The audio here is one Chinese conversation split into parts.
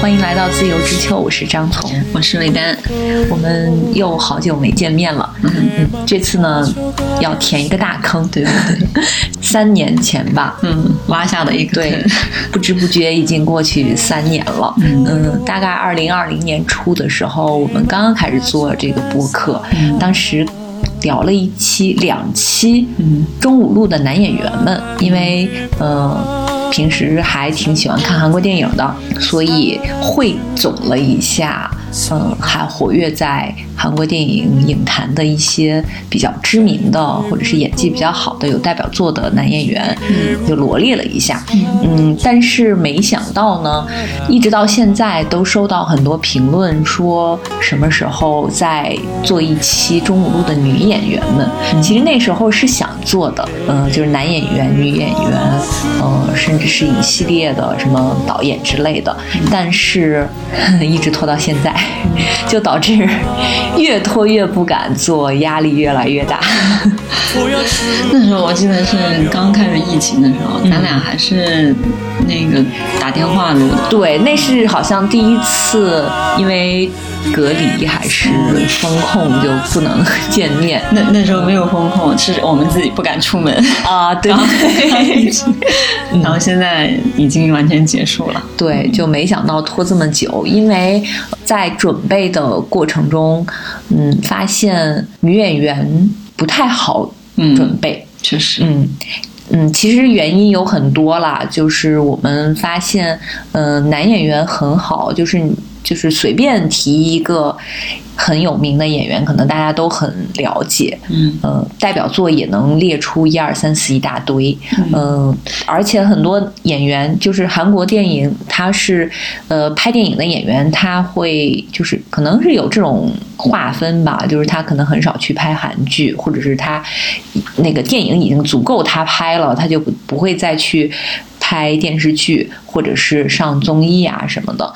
欢迎来到自由之秋，我是张彤，我是魏丹，我们又好久没见面了。嗯嗯，这次呢要填一个大坑，对不对，三年前吧，嗯，挖下的一个对，不知不觉已经过去三年了。嗯，大概二零二零年初的时候，我们刚刚开始做这个播客，当时聊了一期、两期，嗯，中午录的男演员们，因为呃。平时还挺喜欢看韩国电影的，所以汇总了一下，嗯，还活跃在韩国电影影坛的一些比较知名的或者是演技比较好的有代表作的男演员，嗯。就罗列了一下，嗯，但是没想到呢，一直到现在都收到很多评论，说什么时候再做一期中五路的女演员们？其实那时候是想做的，嗯，就是男演员、女演员，嗯，甚至。是一系列的什么导演之类的，但是 一直拖到现在，就导致越拖越不敢做，压力越来越大。那时候我记得是刚开始疫情的时候，咱俩还是那个打电话录的。对，那是好像第一次，因为。隔离还是风控就不能见面？那那时候没有风控，是我们自己不敢出门啊。对，然后现在已经完全结束了。对，就没想到拖这么久，因为在准备的过程中，嗯，发现女演员不太好准备，确实，嗯嗯，其实原因有很多啦，就是我们发现，嗯，男演员很好，就是。就是随便提一个很有名的演员，可能大家都很了解，嗯，呃，代表作也能列出一二三四一大堆，嗯，而且很多演员就是韩国电影，他是呃拍电影的演员，他会就是可能是有这种划分吧，就是他可能很少去拍韩剧，或者是他那个电影已经足够他拍了，他就不不会再去拍电视剧或者是上综艺啊什么的。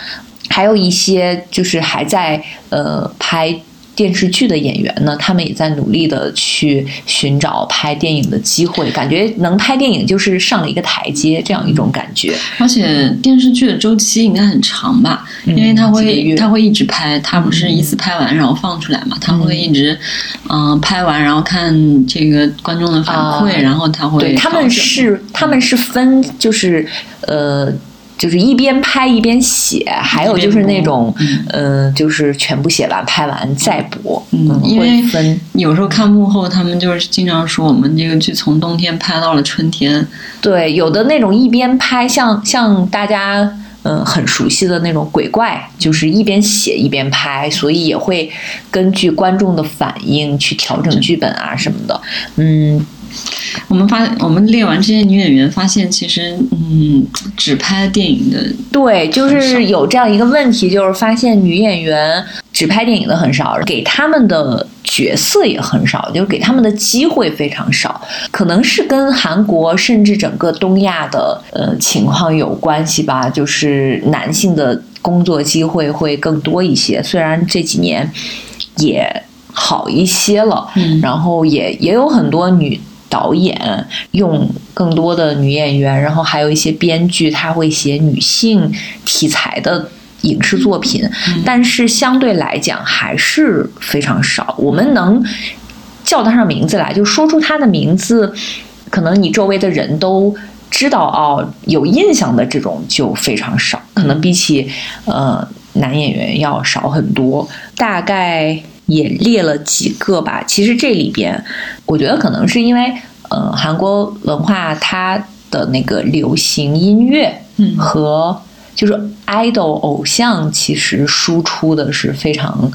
还有一些就是还在呃拍电视剧的演员呢，他们也在努力的去寻找拍电影的机会，感觉能拍电影就是上了一个台阶，这样一种感觉。而且电视剧的周期应该很长吧？因为他会他会一直拍，他不是一次拍完然后放出来嘛？他会一直嗯拍完，然后看这个观众的反馈，然后他会。对，他们是他们是分就是呃。就是一边拍一边写，还有就是那种，嗯，就是全部写完拍完再播。嗯，因为有时候看幕后，他们就是经常说我们这个剧从冬天拍到了春天。对，有的那种一边拍，像像大家嗯很熟悉的那种鬼怪，就是一边写一边拍，所以也会根据观众的反应去调整剧本啊什么的。嗯。我们发，我们列完这些女演员，发现其实，嗯，只拍电影的，对，就是有这样一个问题，就是发现女演员只拍电影的很少，给他们的角色也很少，就是给他们的机会非常少，可能是跟韩国甚至整个东亚的呃情况有关系吧，就是男性的工作机会会更多一些，虽然这几年也好一些了，嗯，然后也也有很多女。导演用更多的女演员，然后还有一些编剧，他会写女性题材的影视作品，但是相对来讲还是非常少。我们能叫得上名字来，就说出他的名字，可能你周围的人都知道哦，有印象的这种就非常少，可能比起呃男演员要少很多，大概。也列了几个吧，其实这里边，我觉得可能是因为，呃，韩国文化它的那个流行音乐，嗯，和就是 idol 偶像，其实输出的是非常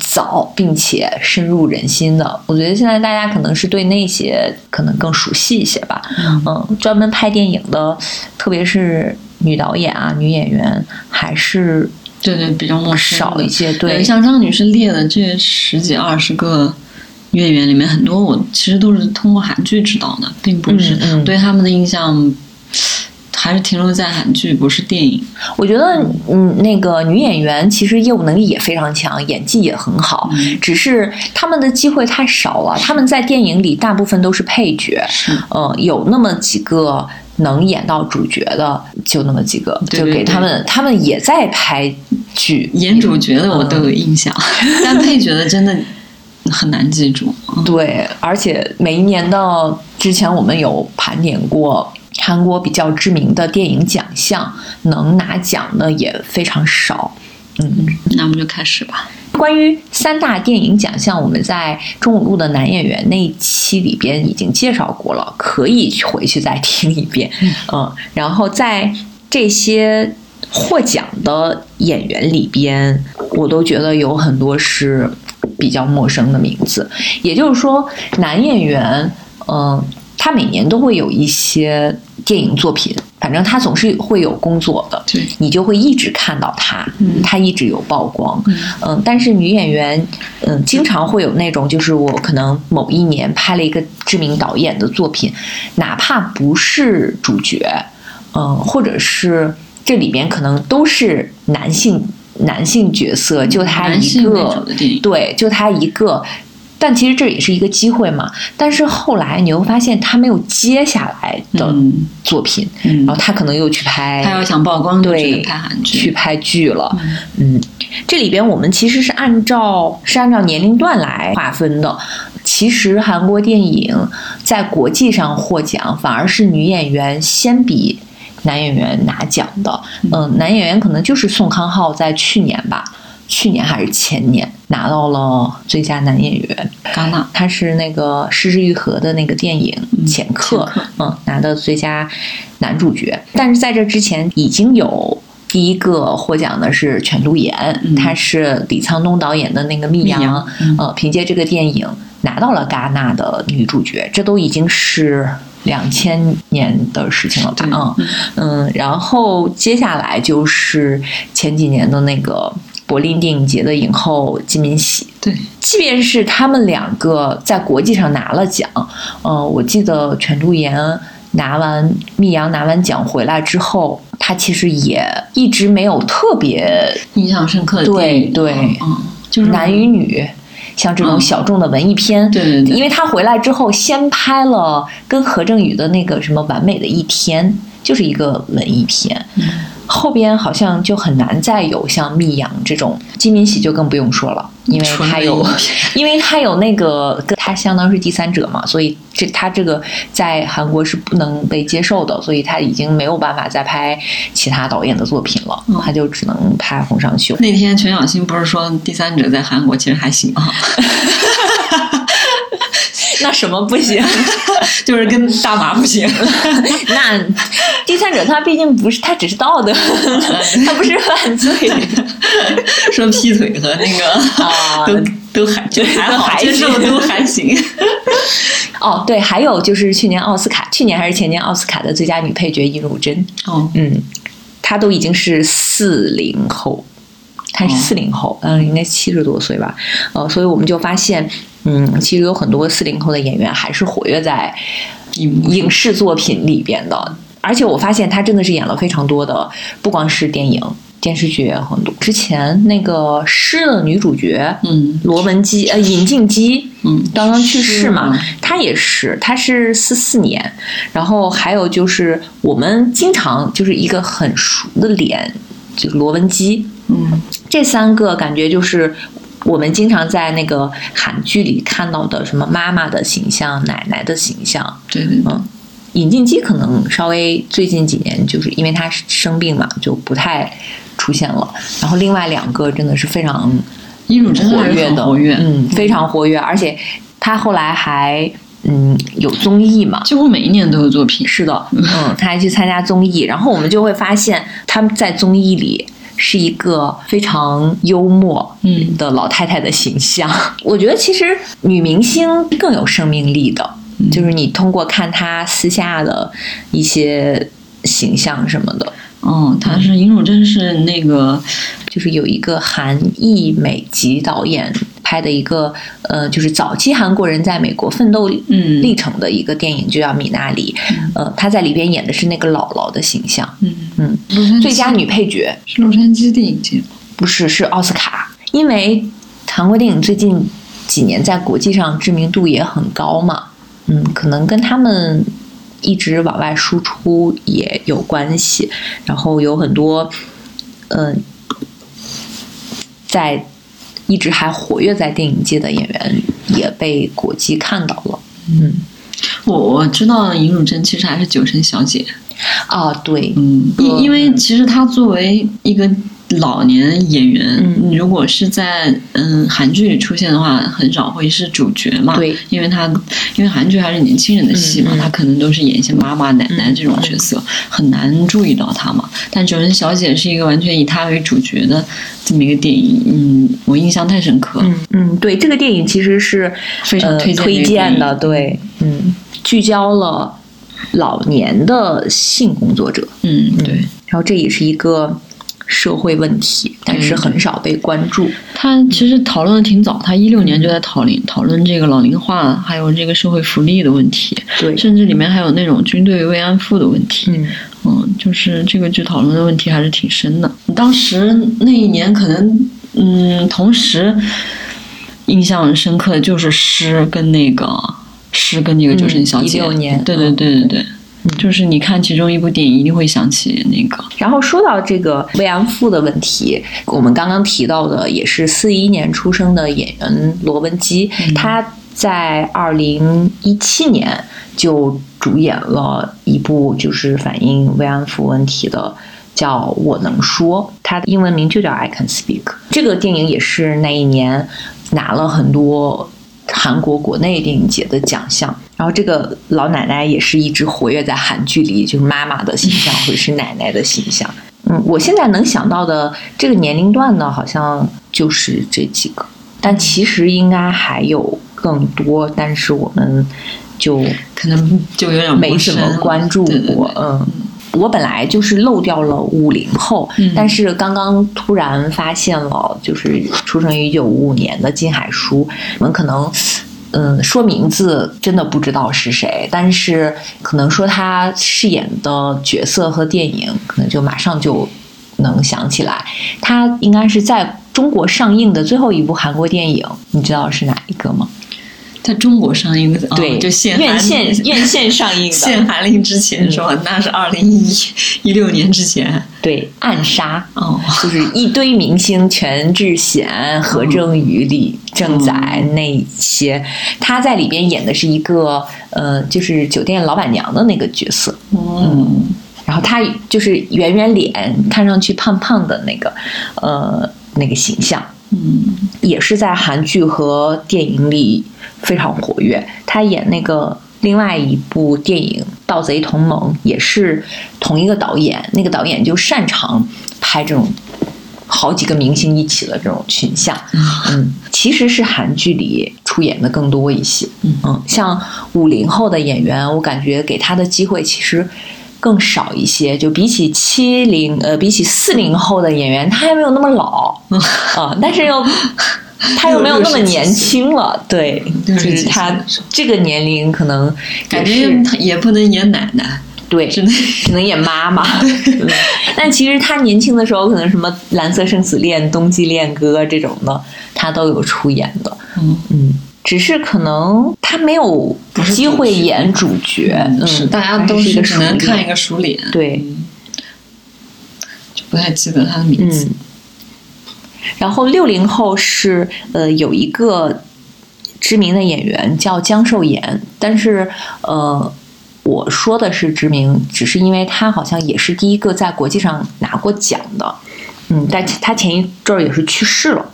早，并且深入人心的。我觉得现在大家可能是对那些可能更熟悉一些吧，嗯，专门拍电影的，特别是女导演啊、女演员，还是。对对，比较陌生少一些。对，像张女士列的这十几二十个女演员里面，很多我其实都是通过韩剧知道的，并不是对他们的印象还是停留在韩剧，不是电影。我觉得，嗯，那个女演员其实业务能力也非常强，演技也很好，只是他们的机会太少了。他们在电影里大部分都是配角，嗯，有那么几个。能演到主角的就那么几个，对就给他们，他们也在拍剧，演主角的我都有印象，但配角的真的很难记住。嗯对，而且每一年的之前我们有盘点过韩国比较知名的电影奖项，能拿奖的也非常少。嗯，那我们就开始吧。关于三大电影奖项，我们在中午录的男演员那一期里边已经介绍过了，可以回去再听一遍。嗯，然后在这些获奖的演员里边，我都觉得有很多是比较陌生的名字。也就是说，男演员，嗯、他每年都会有一些电影作品，反正他总是会有工作的。对，你就会一直看到他，嗯他一直有曝光，嗯但是女演员，嗯，经常会有那种，就是我可能某一年拍了一个知名导演的作品，哪怕不是主角，嗯，或者是这里边可能都是男性男性角色，就他一个对，就他一个。但其实这也是一个机会嘛。但是后来你会发现他没有接下来的嗯作品，嗯然后他可能又去拍他要想曝光，对拍韩剧。去拍剧了。嗯，这里边我们其实是按照是按照年龄段来划分的。其实韩国电影在国际上获奖，反而是女演员先比男演员拿奖的。嗯，男演员可能就是宋康昊在去年吧，去年还是前年拿到了最佳男演员。戛纳，他是那个《失之愈合》的那个电影《潜客》嗯，拿的最佳男主角。但是在这之前已经有第一个获奖的是全度妍，嗯他是李沧东导演的那个《密阳》密阳嗯呃，凭借这个电影拿到了戛纳的女主角，这都已经是。两千年的事情了吧？嗯嗯，然后接下来就是前几年的那个柏林电影节的影后金敏喜，对，即便是他们两个在国际上拿了奖，呃，我记得全度妍拿完密阳拿完奖回来之后，他其实也一直没有特别印象深刻的对电影，对嗯，就是男与女，像这种嗯小众的文艺片。对对对因为他回来之后，先拍了跟何正宇的那个什么《完美的一天》，就是一个文艺片。嗯后边好像就很难再有像密阳这种，金敏喜就更不用说了，因为纯他有，因为他有那个跟他相当是第三者嘛，所以这他这个在韩国是不能被接受的，所以他已经没有办法再拍其他导演的作品了，嗯。他就只能拍洪尚秀。那天全小新不是说第三者在韩国其实还行啊，那什么不行？就是跟大麻不行。那第三者他毕竟不是，他只是道德，他不是犯罪。说劈腿和那个啊都都还就还好，都还接受都还行。哦，对，还有就是去年奥斯卡，去年还是前年奥斯卡的最佳女配角尹汝贞，哦，嗯，她都已经是四零后，她是哦四零后，嗯、应该七十多岁吧，呃，所以我们就发现，嗯，其实有很多四零后的演员还是活跃在影视作品里边的，而且我发现他真的是演了非常多的，不光是电影、电视剧也很多。之前那个《诗》的女主角，嗯罗文姬，呃，尹静姬，嗯刚刚去世嘛她也是，她是四四年，然后还有就是我们经常就是一个很熟的脸，就是罗文姬，嗯这三个感觉就是我们经常在那个韩剧里看到的什么妈妈的形象、奶奶的形象，对对对，嗯，尹静姬可能稍微最近几年就是因为她生病嘛，就不太出现了。然后另外两个真的是非常活跃的，很活跃，嗯，非常活跃，而且她后来还嗯有综艺嘛。几乎每一年都有作品。是的，嗯，她还去参加综艺，然后我们就会发现她们在综艺里是一个非常幽默嗯。的老太太的形象。我觉得其实女明星更有生命力的，嗯。就是你通过看她私下的一些形象什么的，哦，她是尹汝贞是那个就是有一个韩裔美籍导演拍的一个呃，就是早期韩国人在美国奋斗嗯历程的一个电影，就叫《米娜里》。呃，她在里边演的是那个姥姥的形象。嗯嗯，最佳女配角是洛杉矶电影节，不是是奥斯卡，因为韩国电影最近几年在国际上知名度也很高嘛。嗯，可能跟他们一直往外输出也有关系。然后有很多，嗯，在一直还活跃在电影界的演员也被国际看到了。嗯，我我知道尹汝贞其实还是酒神小姐。啊，对，嗯，因因为其实他作为一个。老年演员，嗯如果是在嗯韩剧里出现的话，很少会是主角嘛。对，因为他因为韩剧还是年轻人的戏嘛，他可能都是演一些妈妈、奶奶这种角色，很难注意到他嘛。但《九人小姐》是一个完全以他为主角的这么一个电影，嗯，我印象太深刻。嗯嗯，对，这个电影其实是非常推推荐的。对，嗯，聚焦了老年的性工作者。嗯，对，然后这也是一个。社会问题，但是很少被关注。他其实讨论的挺早，他一六年就在讨论讨论这个老龄化，还有这个社会福利的问题。对，甚至里面还有那种军队慰安妇的问题。嗯嗯，就是这个剧讨论的问题还是挺深的。当时那一年可能嗯，同时印象深刻的就是诗跟那个诗跟那个九神小姐。一六年，对对对对对。就是你看其中一部电影，一定会想起那个。然后说到这个慰安妇的问题，我们刚刚提到的也是四一年出生的演员罗文姬，他在二零一七年就主演了一部就是反映慰安妇问题的，叫《我能说》，它的英文名就叫《I Can Speak》。这个电影也是那一年拿了很多。韩国国内电影节的奖项，然后这个老奶奶也是一直活跃在韩剧里，就是妈妈的形象或者是奶奶的形象。嗯，我现在能想到的这个年龄段呢，好像就是这几个，但其实应该还有更多，但是我们就可能就有点没怎么关注过，嗯。我本来就是漏掉了五零后，但是刚刚突然发现了，就是出生于一九五五年的金海淑。我们可能，嗯，说名字真的不知道是谁，但是可能说他饰演的角色和电影，可能就马上就能想起来。他应该是在中国上映的最后一部韩国电影，你知道是哪一个吗？在中国上映的，对，就限院线 院线上映的，限韩令之前是吧？那是二零一一六年之前。对，暗杀哦，就是一堆明星，全智贤、何正宇、李正宰那些，他在里边演的是一个呃，就是酒店老板娘的那个角色。嗯，然后他就是圆圆脸，看上去胖胖的那个呃那个形象。嗯，也是在韩剧和电影里非常活跃。他演那个另外一部电影《盗贼同盟》，也是同一个导演。那个导演就擅长拍这种好几个明星一起的这种群像。嗯，其实是韩剧里出演的更多一些。嗯，像五零后的演员，我感觉给他的机会其实。更少一些，就比起七零呃，比起四零后的演员，他还没有那么老啊，但是又他又没有那么年轻了，对，就是他这个年龄可能感觉也不能演奶奶，对，只能 只能演妈妈。但其实他年轻的时候，可能什么《蓝色生死恋》《冬季恋歌》这种的，他都有出演的，嗯嗯。只是可能他没有机会演主角，是大家都是只能看一个熟脸，对，就不太记得他的名字。然后六零后是呃有一个知名的演员叫姜寿延，但是呃我说的是知名，只是因为他好像也是第一个在国际上拿过奖的，嗯，但他前一阵儿也是去世了。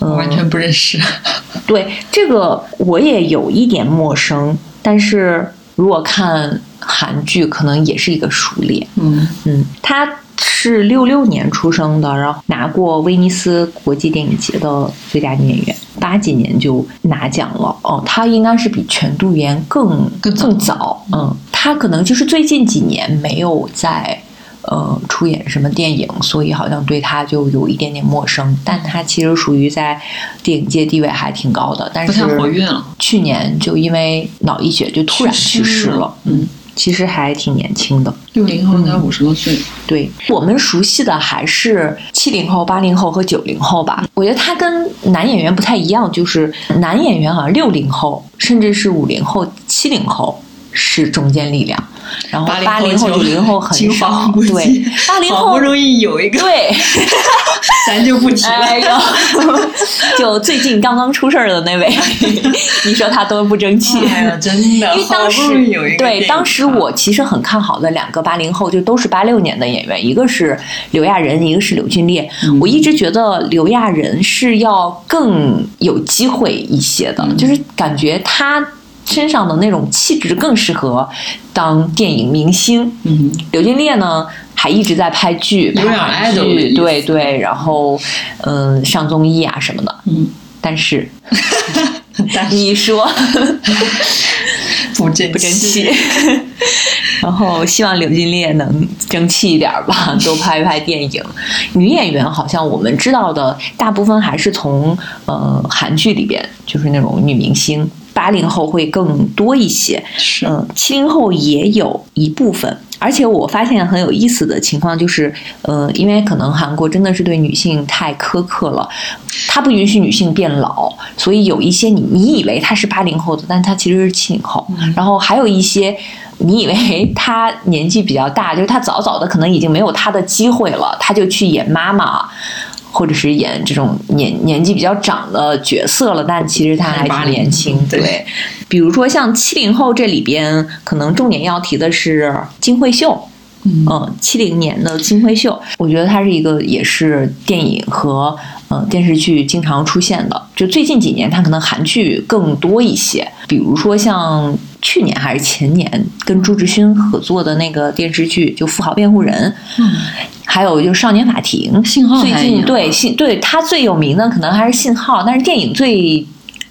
完全不认识，对这个我也有一点陌生，但是如果看韩剧，可能也是一个熟脸。嗯嗯，他是六六年出生的，然后拿过威尼斯国际电影节的最佳女演员，八几年就拿奖了。哦，他应该是比全度妍更更早。嗯，他可能就是最近几年没有在。呃，出演什么电影，所以好像对他就有一点点陌生。但他其实属于在电影界地位还挺高的，但是活跃了。去年就因为脑溢血就突然去世了。嗯，其实还挺年轻的，六零后才五十多岁。对我们熟悉的还是七零后、八零后和九零后吧。我觉得他跟男演员不太一样，就是男演员好像，六零后甚至是五零后、七零后是中坚力量。然后八零后、九零后很少。对，八零后好不容易有一个，对，咱就不提了。就最近刚刚出事儿的那位，你说他多不争气？哎呀，真的。因为当时有一个对当时我其实很看好的两个八零后，就都是八六年的演员，一个是刘亚仁，一个是柳俊烈。我一直觉得刘亚仁是要更有机会一些的，就是感觉他身上的那种气质更适合当电影明星。嗯，刘金烈呢？还一直在拍剧，拍剧，对对，然后嗯，上综艺啊什么的，嗯，但是，你说不争不争气，然后希望刘金烈能争气一点吧，多拍一拍电影。女演员好像我们知道的大部分还是从呃韩剧里边，就是那种女明星。八零后会更多一些，嗯，七零后也有一部分。而且我发现很有意思的情况就是，呃，因为可能韩国真的是对女性太苛刻了，他不允许女性变老，所以有一些你你以为他是八零后的，但他其实是七零后。然后还有一些你以为她年纪比较大，就是她早早的可能已经没有她的机会了，她就去演妈妈。或者是演这种年年纪比较长的角色了，但其实他还挺年轻。对，比如说像七零后这里边，可能重点要提的是金惠秀。嗯，七零年的金惠秀，我觉得她是一个也是电影和嗯电视剧经常出现的。就最近几年，她可能韩剧更多一些。比如说像去年还是前年跟朱志勋合作的那个电视剧，就《富豪辩护人》。嗯。还有就是《少年法庭》，信号最近对信对他最有名的可能还是信号，但是电影最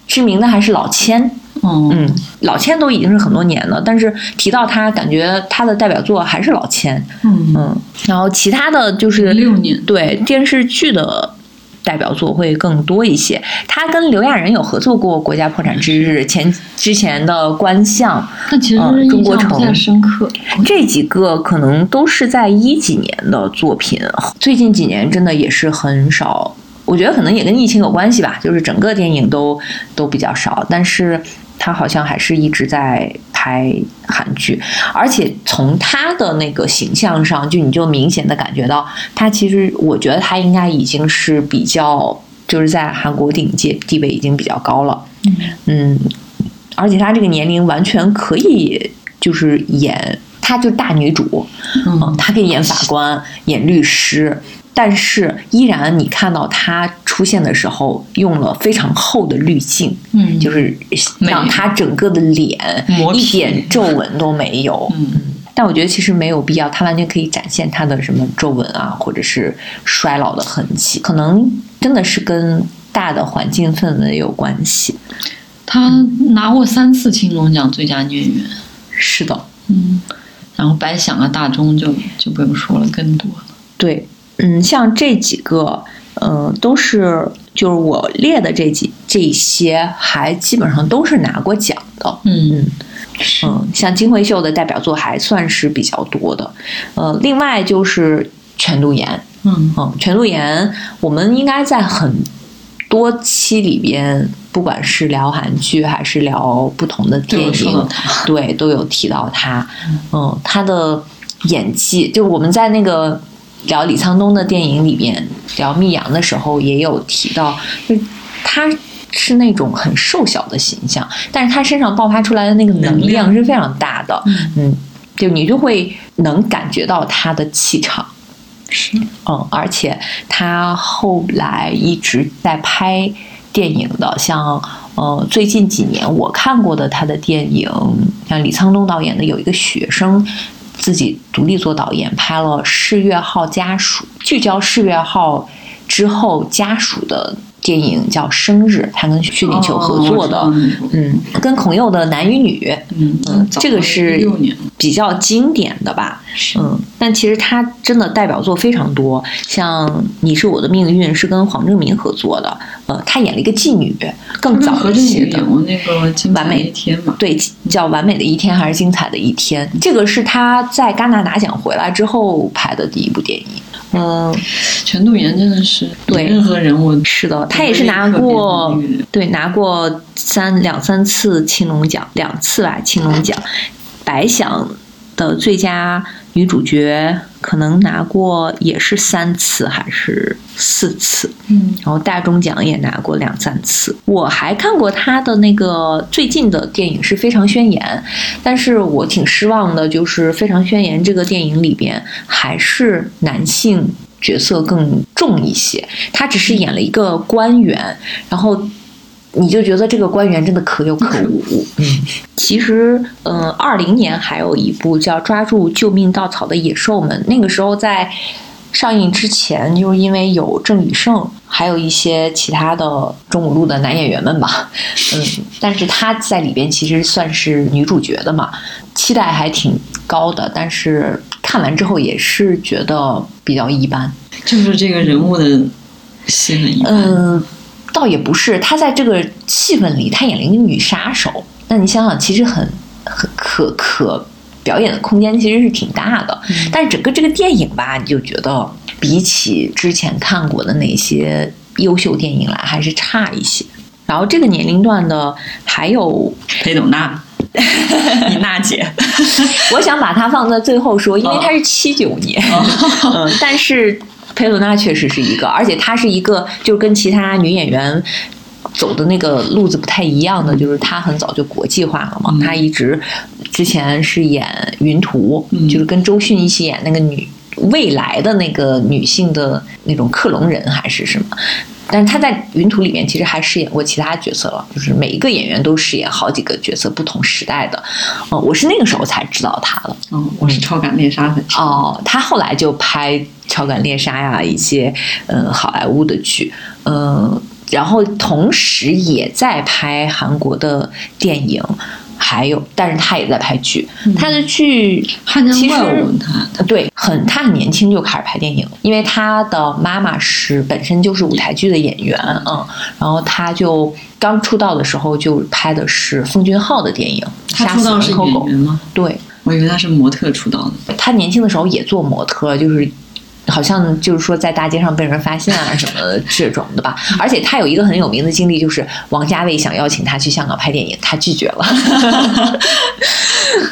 知名的还是老千。嗯，老千都已经是很多年了，但是提到他，感觉他的代表作还是老千。嗯嗯，然后其他的就是六年对电视剧的。代表作会更多一些。他跟刘亚仁有合作过《国家破产之日》，前之前的《观象》，那其实中国城深刻。这几个可能都是在一几年的作品，最近几年真的也是很少。我觉得可能也跟疫情有关系吧，就是整个电影都都比较少，但是。他好像还是一直在拍韩剧，而且从他的那个形象上，就你就明显的感觉到，他其实我觉得他应该已经是比较，就是在韩国电影界地位已经比较高了。嗯，而且他这个年龄完全可以就是演，她就大女主，嗯，她可以演法官，演律师。但是依然，你看到他出现的时候，用了非常厚的滤镜，嗯，就是让他整个的脸一点皱纹都没有。嗯，但我觉得其实没有必要，他完全可以展现他的什么皱纹啊，或者是衰老的痕迹，可能真的是跟大的环境氛围有关系。他拿过三次青龙奖最佳女演员，是的，嗯，然后白想啊，大钟就就不用说了，更多了，对。嗯，像这几个，嗯，都是就是我列的这几这些，还基本上都是拿过奖的。嗯嗯，像金惠秀的代表作还算是比较多的。呃，另外就是全度妍。嗯嗯，全度妍，我们应该在很多期里边，不管是聊韩剧还是聊不同的电影，对，都有提到她。嗯，她的演技，就我们在那个。聊李沧东的电影里面，聊密阳的时候也有提到，就他是那种很瘦小的形象，但是他身上爆发出来的那个能量是非常大的，嗯，就你就会能感觉到他的气场，是，嗯，而且他后来一直在拍电影的，像呃最近几年我看过的他的电影，像李沧东导演的有一个学生。自己独立做导演，拍了《世越号家属》，聚焦世越号之后家属的。电影叫《生日》，他跟薛景求合作的，嗯，跟孔佑的《男与女》，嗯嗯，这个是比较经典的吧，嗯，但其实他真的代表作非常多，像《你是我的命运》是跟黄正明合作的，呃，他演了一个妓女，更早一些的。那个《完美一天》嘛，对，叫《完美的一天》还是《精彩的一天》？这个是他在戛纳拿奖回来之后拍的第一部电影。嗯，全度妍真的是对任何人物是的，她也是拿过对拿过三两三次青龙奖，两次吧青龙奖。白想的最佳女主角可能拿过也是三次还是四次，嗯，然后大钟奖也拿过两三次。我还看过她的那个最近的电影是《非常宣言》，但是我挺失望的，就是《非常宣言》这个电影里边还是男性角色更重一些，她只是演了一个官员，然后。你就觉得这个官员真的可有可无。嗯，其实，嗯，二零年还有一部叫《抓住救命稻草的野兽们》，那个时候在上映之前，就是因为有郑宇盛，还有一些其他的中五路的男演员们吧，嗯，但是他在里边其实算是女主角的嘛，期待还挺高的，但是看完之后也是觉得比较一般，就是这个人物的戏很一般。嗯。倒也不是，她在这个气氛里，她演了一个女杀手。那你想想，其实很很可可表演的空间其实是挺大的。但是整个这个电影吧，你就觉得比起之前看过的那些优秀电影来，还是差一些。然后这个年龄段的还有裴斗娜，你娜姐，我想把它放在最后说，因为她是七九年，嗯，但是。佩洛娜确实是一个，而且她是一个，就跟其他女演员走的那个路子不太一样的，就是她很早就国际化了嘛。她一直之前是演《云图》，就是跟周迅一起演那个女未来的那个女性的那种克隆人还是什么。但是他在《云图》里面其实还饰演过其他角色了，就是每一个演员都饰演好几个角色，不同时代的。哦，我是那个时候才知道他的。嗯，我是超感猎杀粉丝。哦，他后来就拍。超感猎杀呀，一些嗯好莱坞的剧，嗯，然后同时也在拍韩国的电影，还有，但是他也在拍剧，他的剧其实他对很他很年轻就开始拍电影，因为他的妈妈是本身就是舞台剧的演员，嗯，然后他就刚出道的时候就拍的是奉俊昊的电影，他出道是演员吗？对，我以为他是模特出道的，他年轻的时候也做模特，就是。好像就是说在大街上被人发现啊什么这种的吧，而且他有一个很有名的经历，就是王家卫想邀请他去香港拍电影，他拒绝了。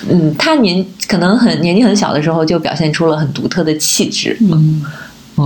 嗯，他年可能很年纪很小的时候就表现出了很独特的气质。嗯。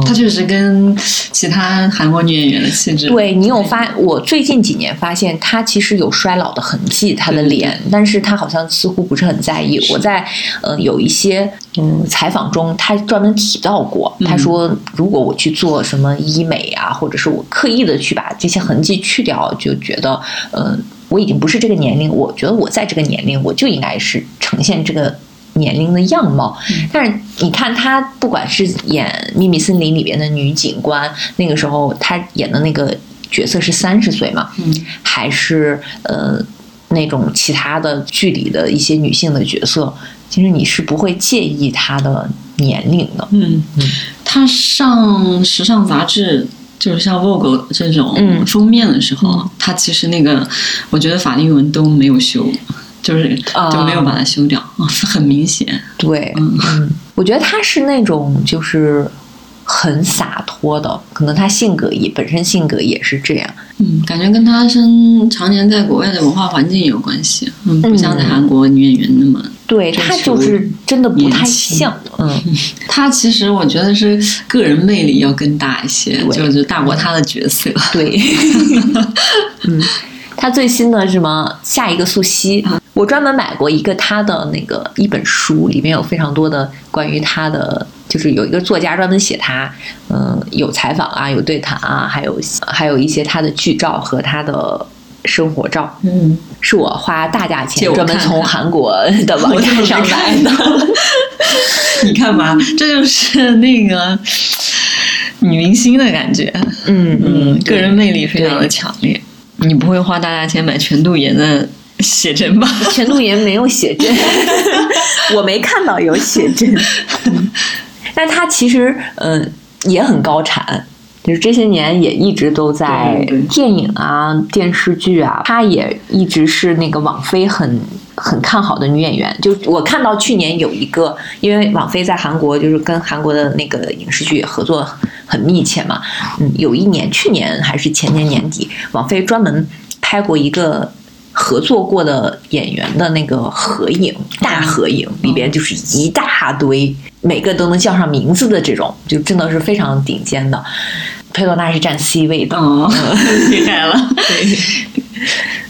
她确实跟其他韩国女演员的气质。对你有发？我最近几年发现她其实有衰老的痕迹，她的脸，但是她好像似乎不是很在意。我在呃有一些嗯采访中，她专门提到过，她说如果我去做什么医美啊，或者是我刻意的去把这些痕迹去掉，就觉得嗯我已经不是这个年龄，我觉得我在这个年龄我就应该是呈现这个。年龄的样貌，但是你看她，不管是演《秘密森林》里边的女警官，那个时候她演的那个角色是三十岁嘛，还是呃那种其他的剧里的一些女性的角色，其实你是不会介意她的年龄的。嗯嗯，她上时尚杂志，就是像《Vogue》这种封面的时候，她其实那个，我觉得法令纹都没有修。就是就没有把它修掉啊，很明显。对，嗯，我觉得他是那种就是很洒脱的，可能他性格也本身性格也是这样。嗯，感觉跟他生常年在国外的文化环境有关系。嗯，不像在韩国女演员那么对他就是真的不太像。嗯，他其实我觉得是个人魅力要更大一些，就是大过他的角色。对 嗯，他最新的什么下一个素汐。我专门买过一个他的那个一本书，里面有非常多的关于他的，就是有一个作家专门写他，嗯，有采访啊，有对谈啊，还有还有一些他的剧照和他的生活照。嗯，是我花大价钱专门从韩国的网站上买的。你看吧，这就是那个女明星的感觉。嗯嗯，个人魅力非常的强烈。你不会花大价钱买全度妍的？写真吧，全度妍没有写真，我没看到有写真，但他其实嗯也很高产，就是这些年也一直都在电影啊、电视剧啊，她也一直是那个网飞很很看好的女演员。就我看到去年有一个，因为网飞在韩国就是跟韩国的那个影视剧也合作很密切嘛，嗯，有一年去年还是前年年底，王菲专门拍过一个。合作过的演员的那个合影，大合影里边就是一大堆，每个都能叫上名字的这种，就真的是非常顶尖的。佩洛娜是占 C 位的，厉害了。对，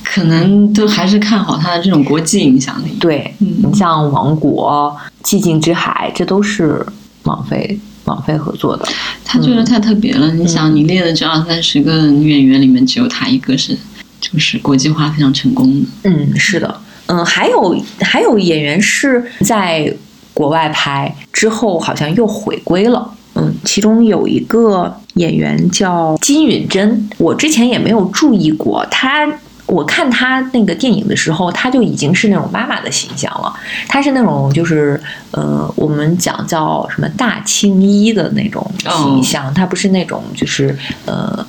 可能都还是看好他的这种国际影响力。对，你像《王国》《寂静之海》，这都是网飞网飞合作的。他觉得太特别了。你想，你列的这二三十个女演员里面，只有她一个是，就是国际化非常成功的。嗯，是的。嗯，还有还有演员是在国外拍之后，好像又回归了。嗯，其中有一个演员叫金允珍，我之前也没有注意过她。我看他那个电影的时候，他就已经是那种妈妈的形象了。他是那种就是呃，我们讲叫什么大青衣的那种形象，她不是那种就是呃。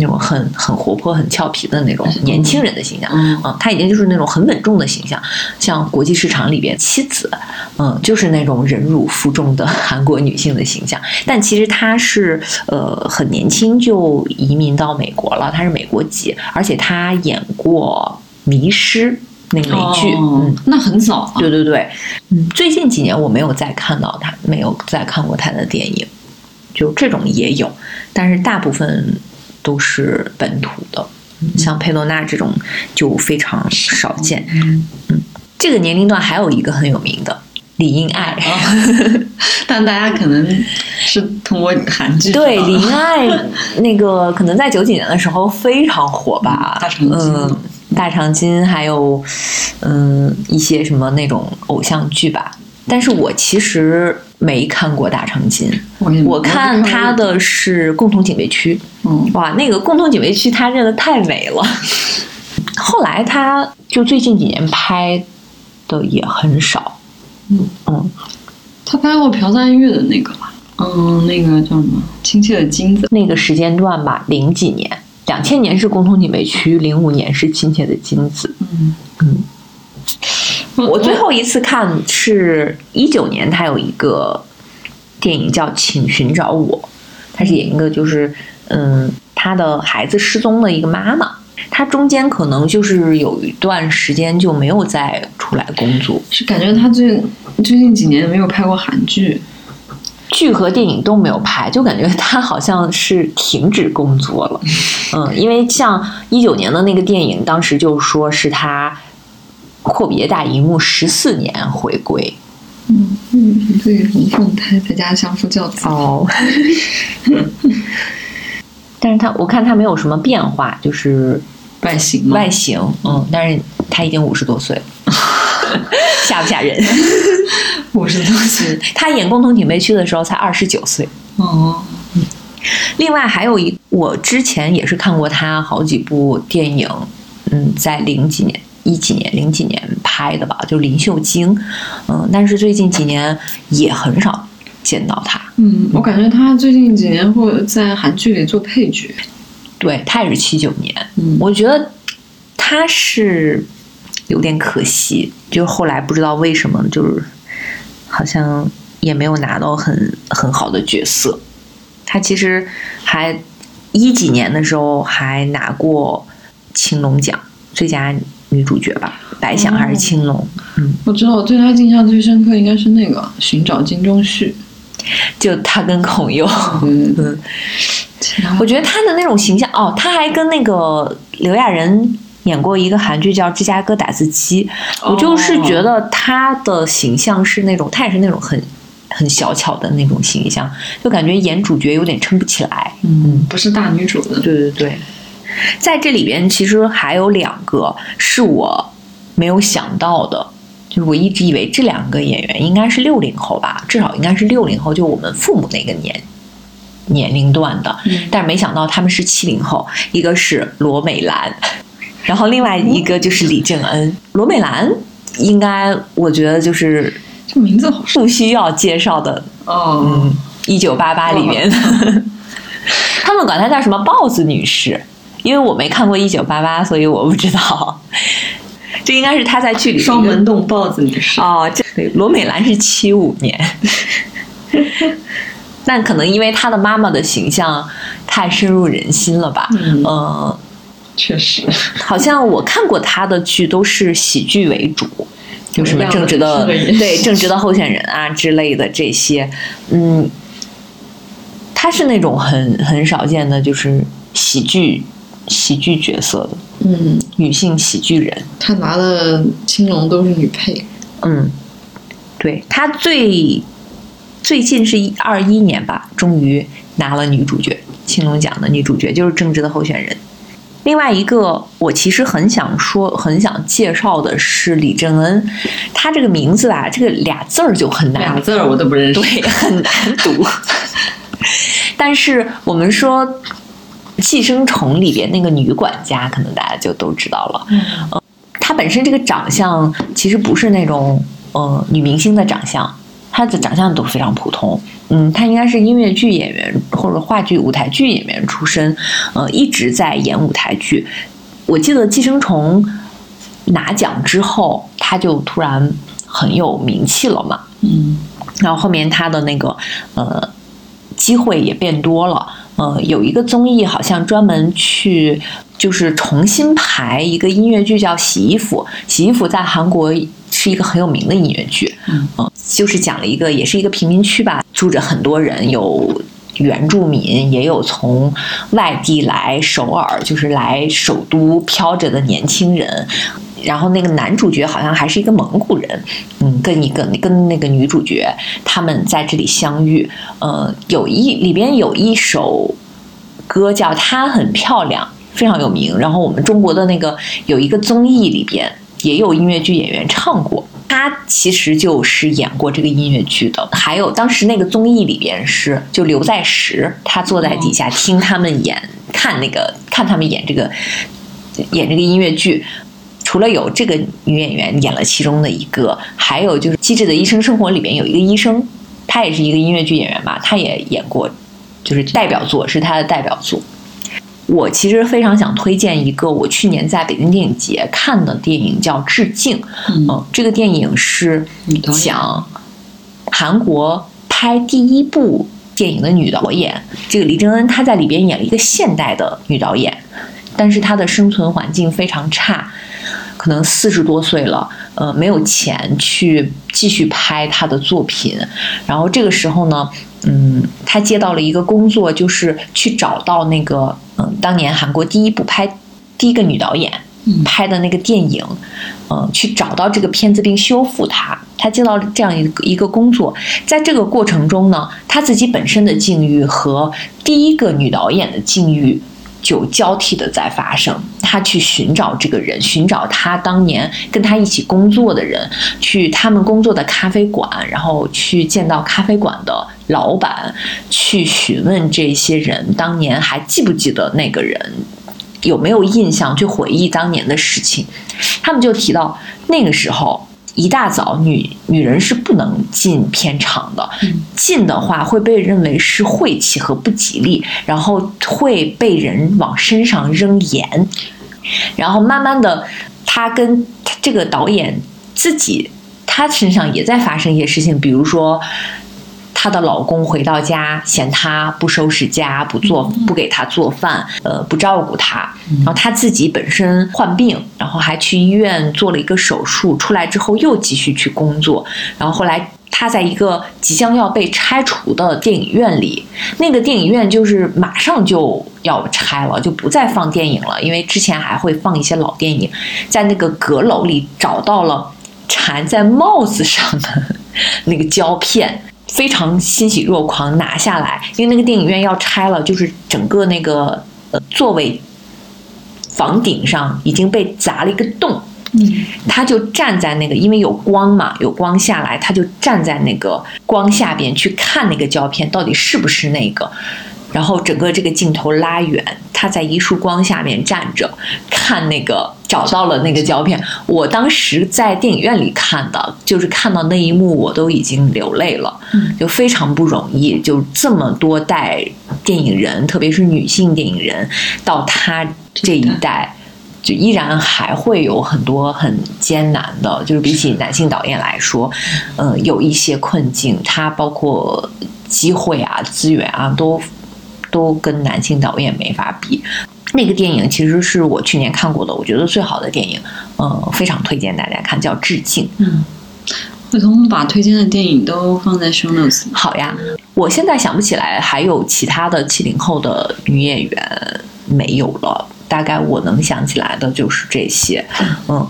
那种很很活泼、很俏皮的那种年轻人的形象，嗯，他已经就是那种很稳重的形象，像国际市场里边妻子，嗯，就是那种忍辱负重的 韩国女性的形象。但其实她是呃很年轻就移民到美国了，她是美国籍，而且她演过《迷失》那个美剧，嗯，那很早，对对对，嗯，最近几年我没有再看到她，没有再看过她的电影，就这种也有，但是大部分。都是本土的，像佩洛娜这种就非常少见。嗯，这个年龄段还有一个很有名的李英爱，但大家可能是通过韩剧。对李英爱 那个可能在九几年的时候非常火吧，大长今，大长今，还有嗯一些什么那种偶像剧吧。但是我其实没看过大长今，我看他的是共同警备区。嗯，哇，那个共同警备区他真的太美了。后来他就最近几年拍的也很少。嗯嗯，他拍过朴赞玉的那个吧？嗯，那个叫什么？亲切的金子。那个时间段吧，零几年，两千年是共同警备区，零五年是亲切的金子。嗯嗯。我最后一次看是一九年，他有一个电影叫《请寻找我》，他是演一个就是嗯，他的孩子失踪的一个妈妈。他中间可能就是有一段时间就没有再出来工作，是感觉他最最近几年没有拍过韩剧，剧和电影都没有拍，就感觉他好像是停止工作了。嗯，因为像一九年的那个电影，当时就说是他。阔别大荧幕十四年回归，嗯嗯，对，龙凤胎在家相夫教子哦。但是他我看他没有什么变化，就是外形外形，嗯，但是他已经五十多岁了，吓不吓人？五十多岁，他演《共同警备区》的时候才二十九岁哦。另外还有一，我之前也是看过他好几部电影，嗯，在零几年。一几年、零几年拍的吧，就林秀晶，嗯，但是最近几年也很少见到她。嗯，我感觉她最近几年会在韩剧里做配角。对，她也是七九年。嗯，我觉得她是有点可惜，就后来不知道为什么，就是好像也没有拿到很很好的角色。她其实还一几年的时候还拿过青龙奖最佳。女主角吧，白想还是青龙？嗯，我知道，我对她印象最深刻应该是那个《寻找金钟旭》，就她跟孔侑。嗯嗯，我觉得她的那种形象，哦，她还跟那个刘亚仁演过一个韩剧叫《芝加哥打字机》，我就是觉得她的形象是那种，她也是那种很很小巧的那种形象，就感觉演主角有点撑不起来。嗯，不是大女主的。对对对。在这里边，其实还有两个是我没有想到的，就是我一直以为这两个演员应该是六零后吧，至少应该是六零后，就我们父母那个年年龄段的，但是没想到他们是七零后，一个是罗美兰，然后另外一个就是李正恩。罗美兰应该我觉得就是这名字好不需要介绍的哦，一九八八里面的，他们管她叫什么豹子女士。因为我没看过《一九八八》，所以我不知道。这应该是他在剧里双门洞豹子女士。哦。这罗美兰是七五年，但可能因为她的妈妈的形象太深入人心了吧？嗯，确实，好像我看过她的剧都是喜剧为主，就什么正直的对正直的候选人啊之类的这些，嗯，他是那种很很少见的，就是喜剧喜剧角色的，嗯，女性喜剧人。她拿的青龙都是女配，嗯，对她最最近是一二一年吧，终于拿了女主角青龙奖的女主角，就是正直的候选人。另外一个，我其实很想说、很想介绍的是李正恩，他这个名字吧，这个俩字儿就很难，俩字儿我都不认识，对，很难读。但是我们说《寄生虫》里边那个女管家，可能大家就都知道了。嗯，呃，她本身这个长相其实不是那种呃女明星的长相，她的长相都非常普通。嗯，她应该是音乐剧演员或者话剧、舞台剧演员出身，呃，一直在演舞台剧。我记得《寄生虫》拿奖之后，她就突然很有名气了嘛。嗯，然后后面她的那个呃机会也变多了。呃，有一个综艺好像专门去就是重新排一个音乐剧，叫《洗衣服》。洗衣服在韩国是一个很有名的音乐剧。嗯，呃，就是讲了一个也是一个贫民区吧，住着很多人，有原住民，也有从外地来首尔，就是来首都飘着的年轻人。然后那个男主角好像还是一个蒙古人，嗯，跟一个跟那个女主角他们在这里相遇，呃，有一里边有一首歌叫《她很漂亮》，非常有名。然后我们中国的那个有一个综艺里边也有音乐剧演员唱过，他其实就是演过这个音乐剧的。还有当时那个综艺里边是就刘在石，他坐在底下听他们演，看那个看他们演这个演这个音乐剧。除了有这个女演员演了其中的一个，还有就是《机智的医生生活》里面有一个医生，他也是一个音乐剧演员吧，他也演过，就是代表作是他的代表作。我其实非常想推荐一个我去年在北京电影节看的电影，叫《致敬》。嗯，这个电影是讲韩国拍第一部电影的女导演，这个李正恩她在里边演了一个现代的女导演，但是她的生存环境非常差。可能四十多岁了，呃，没有钱去继续拍他的作品。然后这个时候呢，嗯，他接到了一个工作，就是去找到那个，嗯，当年韩国第一部拍第一个女导演拍的那个电影，嗯，去找到这个片子并修复它。他接到了这样一个一个工作，在这个过程中呢，他自己本身的境遇和第一个女导演的境遇。就交替的在发生，他去寻找这个人，寻找他当年跟他一起工作的人，去他们工作的咖啡馆，然后去见到咖啡馆的老板，去询问这些人当年还记不记得那个人，有没有印象，去回忆当年的事情。他们就提到那个时候。一大早，女女人是不能进片场的，进的话会被认为是晦气和不吉利，然后会被人往身上扔盐，然后慢慢的，他跟这个导演自己，他身上也在发生一些事情，比如说。她的老公回到家嫌她不收拾家、不做、不给她做饭，呃，不照顾她。然后她自己本身患病，然后还去医院做了一个手术，出来之后又继续去工作。然后后来她在一个即将要被拆除的电影院里，那个电影院就是马上就要拆了，就不再放电影了，因为之前还会放一些老电影。在那个阁楼里找到了缠在帽子上的 那个胶片。非常欣喜若狂，拿下来，因为那个电影院要拆了，就是整个那个呃座位房顶上已经被砸了一个洞。嗯，他就站在那个，因为有光嘛，有光下来，他就站在那个光下边去看那个胶片到底是不是那个。然后整个这个镜头拉远，他在一束光下面站着看那个，找到了那个胶片。我当时在电影院里看的，就是看到那一幕，我都已经流泪了，就非常不容易。就这么多代电影人，特别是女性电影人，到他这一代，就依然还会有很多很艰难的，就是比起男性导演来说，嗯，有一些困境。他包括机会啊、资源啊都。都跟男性导演没法比，那个电影其实是我去年看过的，我觉得最好的电影，嗯，非常推荐大家看，叫《致敬》。嗯，回头我们把推荐的电影都放在 show notes。好呀，我现在想不起来还有其他的七零后的女演员没有了，大概我能想起来的就是这些。嗯，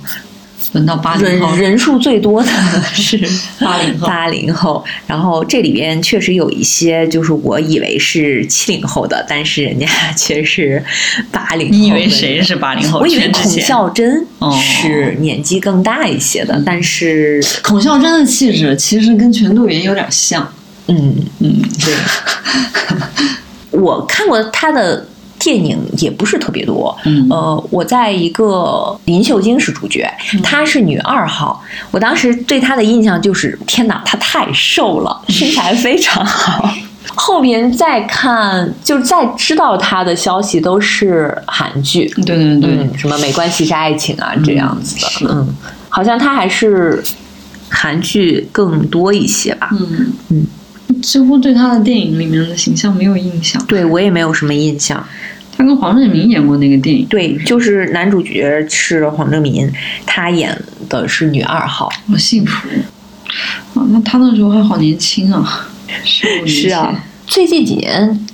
轮到八零后，人数最多的。是八零后。八零后，然后这里边确实有一些就是我以为是七零后的，但是人家 却是八零。你以为谁是八零后？我以为孔孝真哦。是年纪更大一些的，但是孔孝真的气质其实跟全度妍有点像。嗯，嗯，对，我看过他的电影也不是特别多。嗯呃，我在一个林秀晶是主角，她是女二号。我当时对她的印象就是，天哪，她太瘦了，身材非常好。后边再看，就是再知道她的消息都是韩剧，对对对，嗯，什么没关系是爱情啊这样子的，嗯，好像她还是韩剧更多一些吧。嗯嗯，几乎对他的电影里面的形象没有印象。对我也没有什么印象。他跟黄正明演过那个电影，对，就是男主角是黄正民，他演的是女二号。好幸福。啊，那他那时候还好年轻啊，是啊，最近几年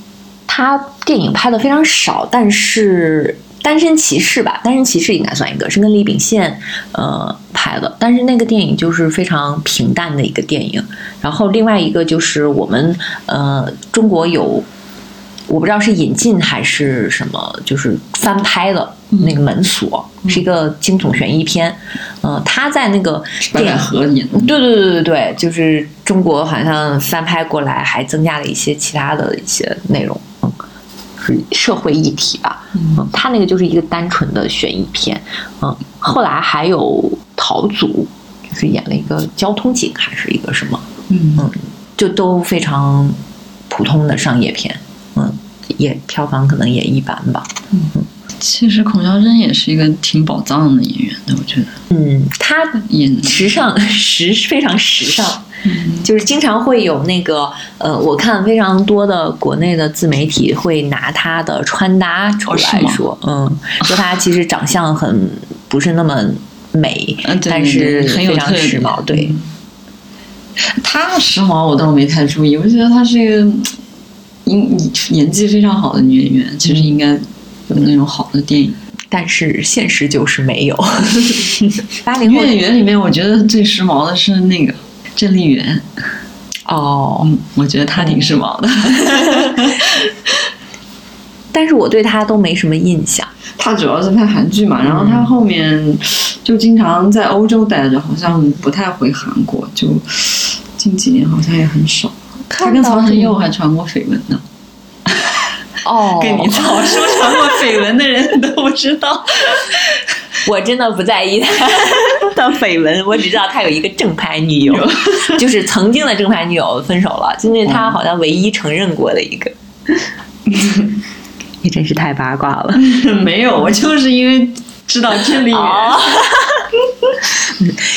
他电影拍的非常少，但是《单身骑士》吧，《单身骑士》应该算一个，是跟李秉宪呃拍的，但是那个电影就是非常平淡的一个电影。然后另外一个就是我们呃中国有。我不知道是引进还是什么，就是翻拍的那个《门锁》是一个惊悚悬疑片。呃，他在那个白百电影合演的。对对对对对，就是中国好像翻拍过来，还增加了一些其他的一些内容，嗯，是社会议题吧。嗯，他那个就是一个单纯的悬疑片，嗯，后来还有陶祖，就是演了一个交通警还是一个什么，嗯。嗯，就都非常普通的商业片，嗯，也票房可能也一般吧。嗯。其实孔孝真也是一个挺宝藏的演员的，我觉得。嗯，他演时尚 时非常时尚，嗯。就是经常会有那个呃，我看非常多的国内的自媒体会拿他的穿搭出来说，嗯，说他其实长相很不是那么美，但是非常时髦，对，嗯。他的时髦我倒没太注意，我觉得她是一个演演技非常好的女演员，其实应该有那种好的电影。但是现实就是没有。八零后女演员里面，我觉得最时髦的是那个郑丽媛，哦，嗯，我觉得她挺时髦的。但是我对她都没什么印象。她主要是拍韩剧嘛，然后她后面就经常在欧洲待着，好像不太回韩国，就近几年好像也很少。她跟曹承佑还传过绯闻呢，哦，跟你早说传过绯闻的人都不知道。我真的不在意他的绯闻，我只知道他有一个正牌女友，就是曾经的正牌女友分手了，今天他好像唯一承认过的一个。你真是太八卦了。没有，我就是因为知道郑丽媛。哦，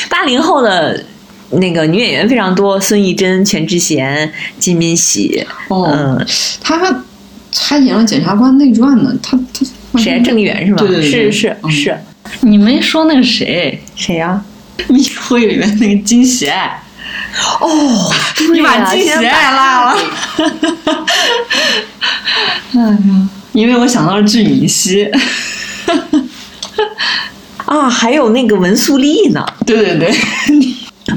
八零后的那个女演员非常多，孙艺珍、全智贤、金敏喜，哦嗯，她还演了《检察官内传》呢，她她谁啊？郑丽媛是吧？对对对是是嗯是，你没说那个谁，谁呀？密会里面那个金喜爱，哦，你把金喜爱落了。哎呀，因为我想到了智允熙。啊，还有那个文素丽呢。对对对，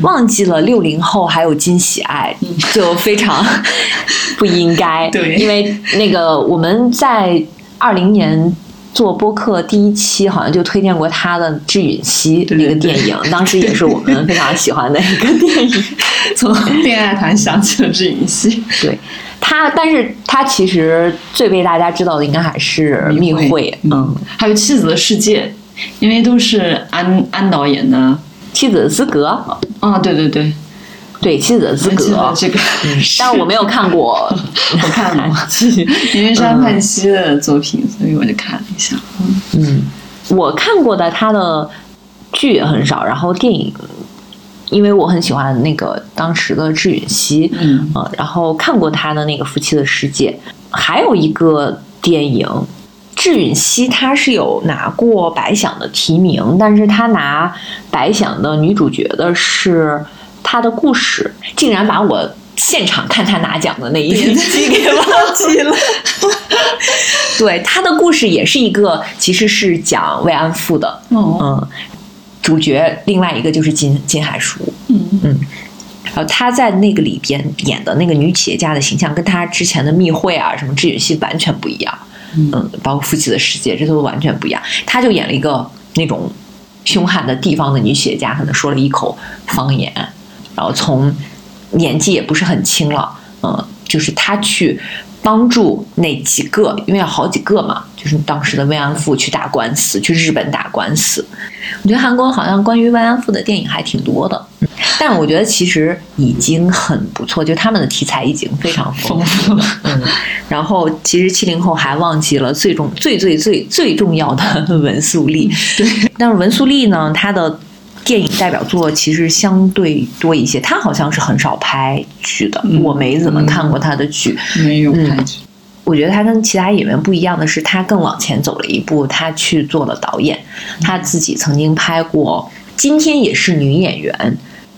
忘记了六零后还有金喜爱，就非常 不应该。对因为那个我们在二零年做播客第一期，好像就推荐过他的《致允熙》那个电影，当时也是我们非常喜欢的一个电影。从恋爱谈想起了致允熙。对他，但是他其实最被大家知道的应该还是《密会》，嗯，还有《妻子的世界》，因为都是安安导演的。《妻子的资格》啊，对对对，对《妻子的资格》，这个，但是我没有看过。我看了，因为是安盼希的作品，所以我就看了一下。嗯，我看过的他的剧也很少，然后电影，因为我很喜欢那个当时的智允熙，嗯。呃然后看过他的那个《夫妻的世界》，还有一个电影《智允熙她是有拿过白想的提名，但是她拿白想的女主角的是她的故事，竟然把我现场看她拿奖的那一期 给忘记了。对，她的故事也是一个，其实是讲慰安妇的。哦，嗯，主角另外一个就是金金海淑。嗯嗯，然后她在那个里边演的那个女企业家的形象，跟她之前的密会啊什么智允熙完全不一样。嗯，包括夫妻的世界，这都完全不一样。他就演了一个那种凶悍的地方的女企业家，可能说了一口方言，然后从年纪也不是很轻了，嗯，就是他去帮助那几个，因为有好几个嘛，就是当时的慰安妇去打官司，去日本打官司。我觉得韩国好像关于慰安妇的电影还挺多的，嗯但我觉得其实已经很不错，就他们的题材已经非常丰富了。嗯，然后其实七零后还忘记了最重、最最最最重要的 文素丽。对，但是文素丽呢，她的电影代表作其实相对多一些，他好像是很少拍剧的，嗯我没怎么看过他的剧。没有嗯拍剧。我觉得他跟其他演员不一样的是，他更往前走了一步，他去做了导演。他自己曾经拍过《今天也是女演员》，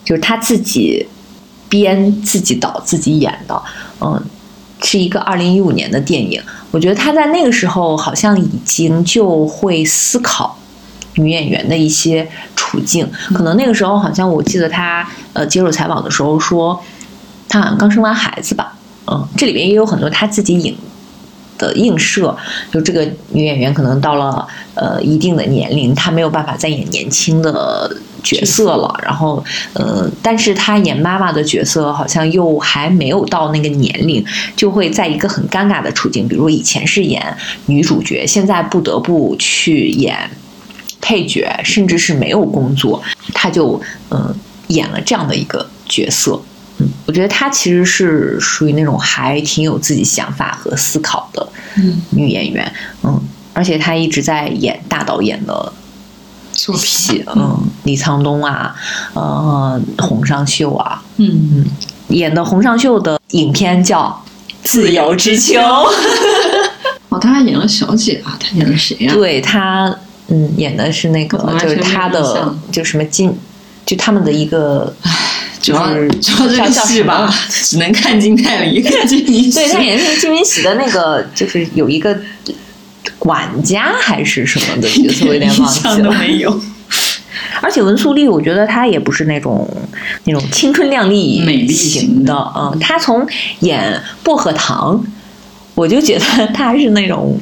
就是他自己编、自己导、自己演的。嗯，是一个二零一五年的电影。我觉得他在那个时候好像已经就会思考女演员的一些处境。可能那个时候好像我记得他呃接受采访的时候说，他好像刚生完孩子吧。嗯，这里面也有很多他自己影的映射，就这个女演员可能到了呃一定的年龄，她没有办法再演年轻的角色了，然后呃，但是她演妈妈的角色好像又还没有到那个年龄，就会在一个很尴尬的处境，比如以前是演女主角，现在不得不去演配角，甚至是没有工作，她就嗯、呃演了这样的一个角色。嗯，我觉得她其实是属于那种还挺有自己想法和思考的嗯，女演员，嗯，而且她一直在演大导演的作品，嗯，李沧东啊，呃，洪尚秀啊，嗯，演的洪尚秀的影片叫《自由之秋》，哦，他还演了小姐啊，他演的谁呀、对她，嗯，演的是那个就是她没有印的就什么金，就他们的一个。主要就是主要这个戏吧，只能看金泰梨看金明对他演的是金敏喜的那个，就是有一个管家还是什么的角色，我有点忘记印象都了。没有。而且文素丽，我觉得她也不是那种那种青春靓丽美丽型型的啊，嗯，她从演薄荷糖，我就觉得她还是那种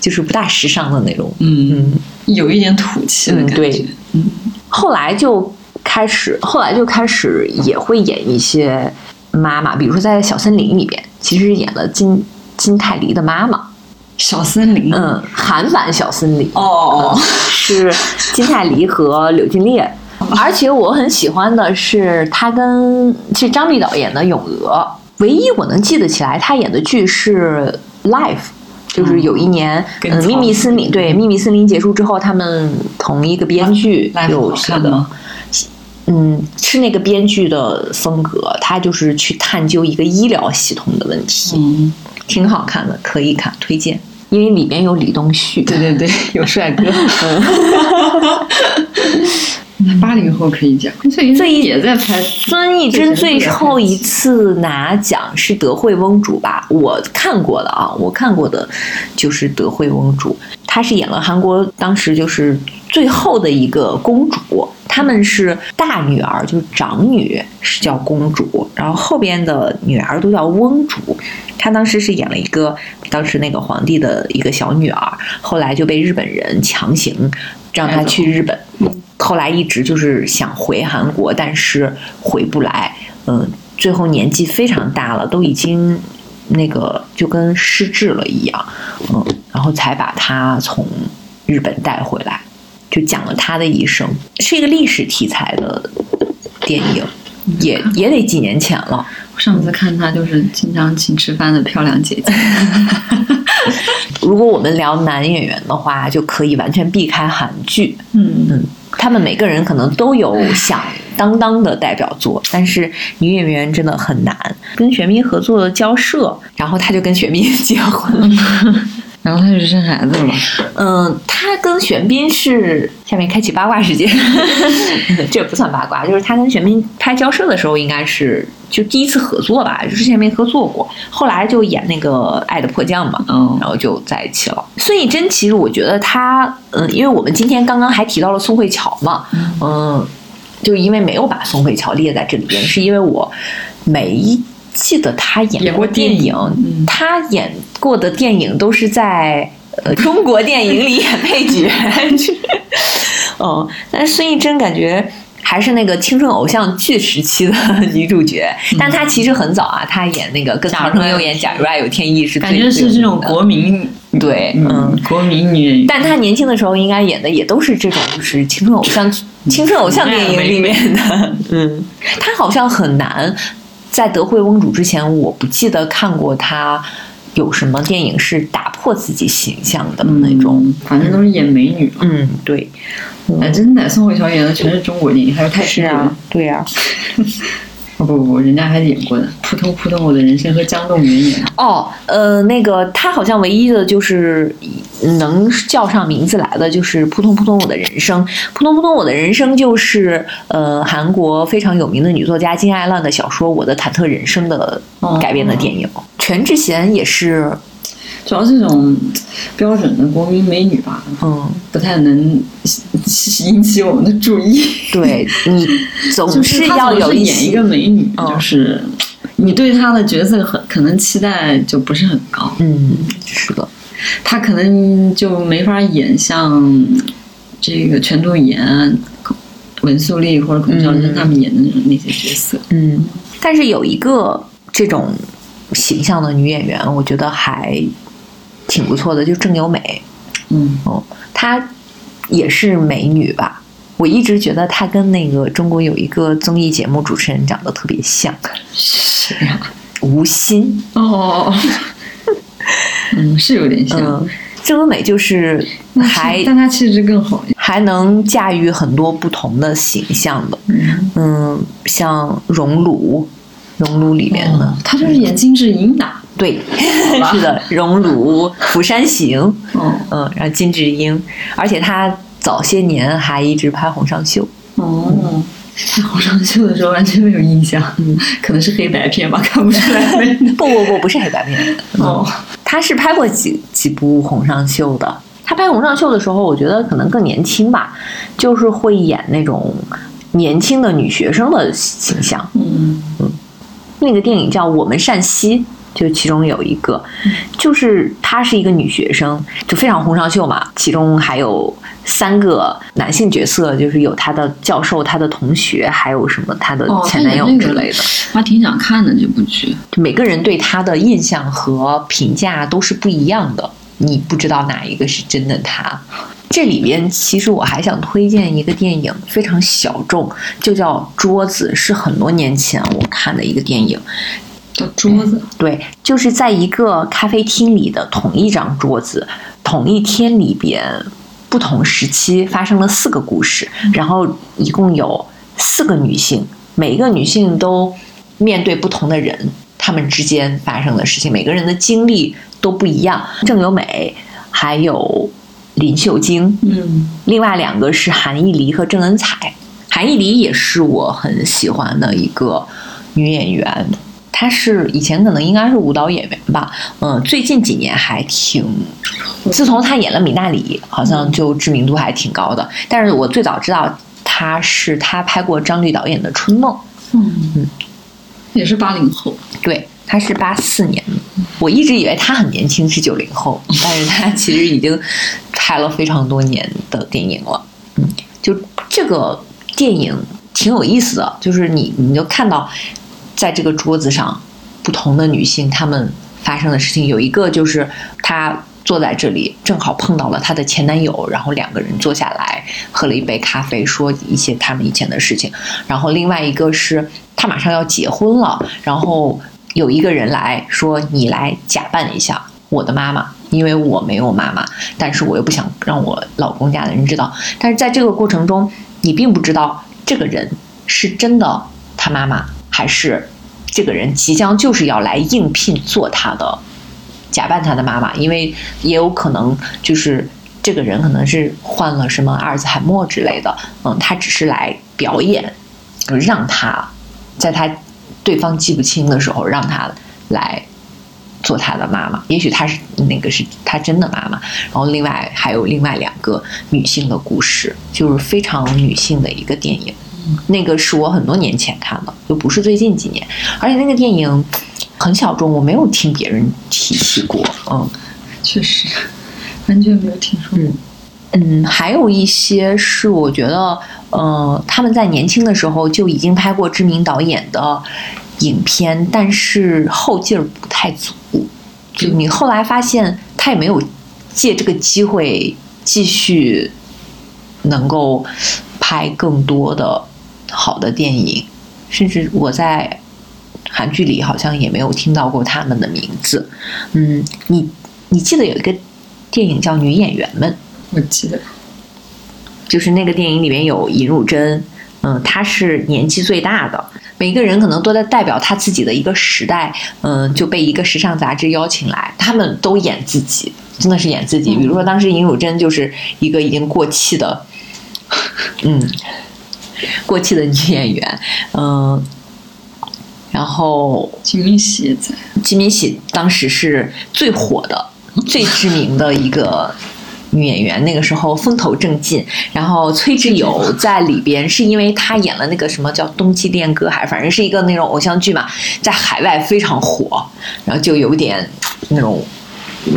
就是不大时尚的那种，嗯，嗯，有一点土气的感觉。嗯对后来就开始，后来就开始也会演一些妈妈，比如说在《小森林》里边，其实演了金金泰梨的妈妈，小森林。嗯，韩版小森林。哦，是金泰梨和柳俊烈，而且我很喜欢的是他跟是张碧导演的《咏鹅》，唯一我能记得起来他演的剧是《Life》。就是有一年，嗯，秘密森林对秘密森林结束之后，他们同一个编剧有写的，看吗？嗯，是那个编剧的风格，他就是去探究一个医疗系统的问题，嗯，挺好看的，可以看，推荐。因为里边有李东旭，对对对，有帅哥。八零后可以讲，所以所以也在拍。孙艺珍最后一次拿奖是德惠翁主吧？我看过的啊，我看过的就是德惠翁主，她是演了韩国当时就是最后的一个公主，他们是大女儿就是长女是叫公主，然后后边的女儿都叫翁主。她当时是演了一个当时那个皇帝的一个小女儿，后来就被日本人强行让他去日本。后来一直就是想回韩国，但是回不来。嗯，最后年纪非常大了，都已经那个就跟失智了一样。嗯，然后才把他从日本带回来，就讲了他的一生，是一个历史题材的电影，也也得几年前了。我上次看她就是经常请吃饭的漂亮姐姐。如果我们聊男演员的话，就可以完全避开韩剧。嗯嗯，他们每个人可能都有响当当的代表作，但是女演员真的很难。跟玄彬合作的交涉，然后他就跟玄彬结婚了。然后他就生孩子了。嗯，他跟玄彬是下面开启八卦时间，这不算八卦，就是他跟玄彬拍交涉的时候，应该是就第一次合作吧，之前没合作过，后来就演那个《爱的迫降》嘛，嗯然后就在一起了。孙艺珍其实我觉得她，嗯，因为我们今天刚刚还提到了宋慧乔嘛，嗯，就因为没有把宋慧乔列在这里边，是因为我没记得她演演过电电影嗯。她演过的电影都是在呃中国电影里演配角，嗯，但是孙艺珍感觉。还是那个青春偶像剧时期的女主角，但她其实很早啊，她演那个跟唐承佑演《假如爱有天意》是最感觉是这种国民，对，嗯嗯，，国民女。演员。但她年轻的时候应该演的也都是这种，就是青春偶像、青春偶像电影里面的。嗯，她好像很难在德惠翁主之前，我不记得看过她有什么电影是打破自己形象的那种。嗯，反正都是演美女。嗯，对，哎，真的，宋慧乔演的全是中国电影，还有泰式啊，对啊。哦不不不，人家还演过呢，扑通扑通我的人生和江栋元演的。哦，呃，那个他好像唯一的就是能叫上名字来的，就是《扑通扑通我的人生》。《扑通扑通我的人生》就是呃韩国非常有名的女作家金爱烂的小说《我的忐忑人生》的改编的电影。全智贤也是，主要这种标准的国民美女吧，嗯，不太能引起我们的注意。对你 总是要有一是演一个美女，嗯。就是你对她的角色很可能期待就不是很高，嗯，是的，她可能就没法演像这个全度妍、文素丽或者孔孝真嗯他们演的那种那些角色。嗯，但是有一个这种形象的女演员，我觉得还挺不错的，就郑有美。嗯，哦，她也是美女吧？我一直觉得她跟那个中国有一个综艺节目主持人长得特别像，是呀。吴昕。哦，嗯，是有点像，嗯，郑有美就是还但她气质更好。还能驾驭很多不同的形象的。嗯，嗯，像熔炉，熔炉里面的，哦她就是演金智英的。对，是的，熔炉、釜山行。嗯嗯，然后金智英，而且他早些年还一直拍红上秀。哦，看红上秀的时候完全没有印象，嗯，可能是黑白片吧，看不出来。不不不，不是黑白片。哦，他是拍过几几部红上秀的。他拍红上秀的时候，我觉得可能更年轻吧，就是会演那种年轻的女学生的形象。嗯嗯，那个电影叫《我们善西》，就其中有一个，就是她是一个女学生，就非常红上秀嘛。其中还有三个男性角色，就是有她的教授、她的同学，还有什么她的哦，前男友之类的。我还挺想看的这部剧。就每个人对她的印象和评价都是不一样的，你不知道哪一个是真的她。这里边其实我还想推荐一个电影，非常小众，就叫《桌子》，是很多年前我看的一个电影。叫桌子，对，就是在一个咖啡厅里的同一张桌子，同一天里边，不同时期发生了四个故事，然后一共有四个女性，每一个女性都面对不同的人，她们之间发生的事情，每个人的经历都不一样。郑有美，还有林秀晶，嗯，另外两个是韩艺黎和郑恩彩。韩艺黎也是我很喜欢的一个女演员，她是以前可能应该是舞蹈演员吧，嗯，最近几年还挺，自从他演了米娜里，好像就知名度还挺高的。但是我最早知道他是他拍过张律导演的《春梦》，嗯，也是八零后。对，他是八四年的，我一直以为他很年轻，是九零后，但是他其实已经拍了非常多年的电影了。嗯，就这个电影挺有意思的，就是你你就看到在这个桌子上不同的女性她们发生的事情，有一个就是她。坐在这里，正好碰到了她的前男友，然后两个人坐下来喝了一杯咖啡，说一些他们以前的事情。然后另外一个是她马上要结婚了，然后有一个人来说：“你来假扮一下我的妈妈，因为我没有妈妈，但是我又不想让我老公家的人知道。但是在这个过程中，你并不知道这个人是真的他妈妈，还是这个人即将就是要来应聘做他的假扮他的妈妈，因为也有可能就是这个人可能是患了什么阿尔兹海默之类的，嗯，他只是来表演，让他在他对方记不清的时候让他来做他的妈妈，也许他是那个是他真的妈妈，然后另外还有另外两个女性的故事，就是非常女性的一个电影。那个是我很多年前看的，就不是最近几年，而且那个电影很小众，我没有听别人提起过。嗯，确实，完全没有听说过。嗯，还有一些是我觉得，呃，他们在年轻的时候就已经拍过知名导演的影片，但是后劲儿不太足。就你后来发现，他也没有借这个机会继续能够拍更多的。好的电影，甚至我在韩剧里好像也没有听到过他们的名字。嗯，你你记得有一个电影叫《女演员们》？我记得，就是那个电影里面有尹汝贞，嗯，她是年纪最大的。每个人可能都在代表他自己的一个时代，嗯，就被一个时尚杂志邀请来，他们都演自己，真的是演自己。比如说当时尹汝贞就是一个已经过气的，嗯。过气的女演员，嗯，然后金敏喜也在。金敏喜当时是最火的、最知名的一个女演员，那个时候风头正劲。然后崔智友在里边是因为她演了那个什么叫《冬季恋歌》，还反正是一个那种偶像剧嘛，在海外非常火，然后就有点那种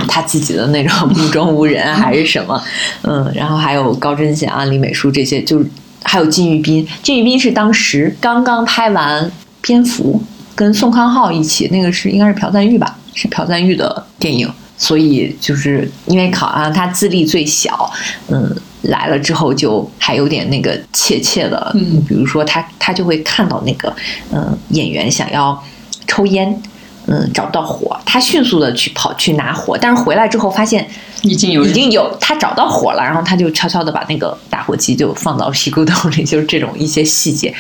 她自己的那种 目中无人还是什么，嗯，然后还有高贞贤、李美淑这些就。还有金玉彬，金玉彬是当时刚刚拍完《蝙蝠》，跟宋康昊一起，那个是应该是朴赞玉吧，是朴赞玉的电影，所以就是因为考啊，他资历最小，嗯，来了之后就还有点那个怯怯的，嗯，比如说他他就会看到那个嗯演员想要抽烟，嗯，找不到火，他迅速的去跑去拿火，但是回来之后发现。已经有已经有他找到火了，然后他就悄悄的把那个打火机就放到皮裤兜里，就是这种一些细节。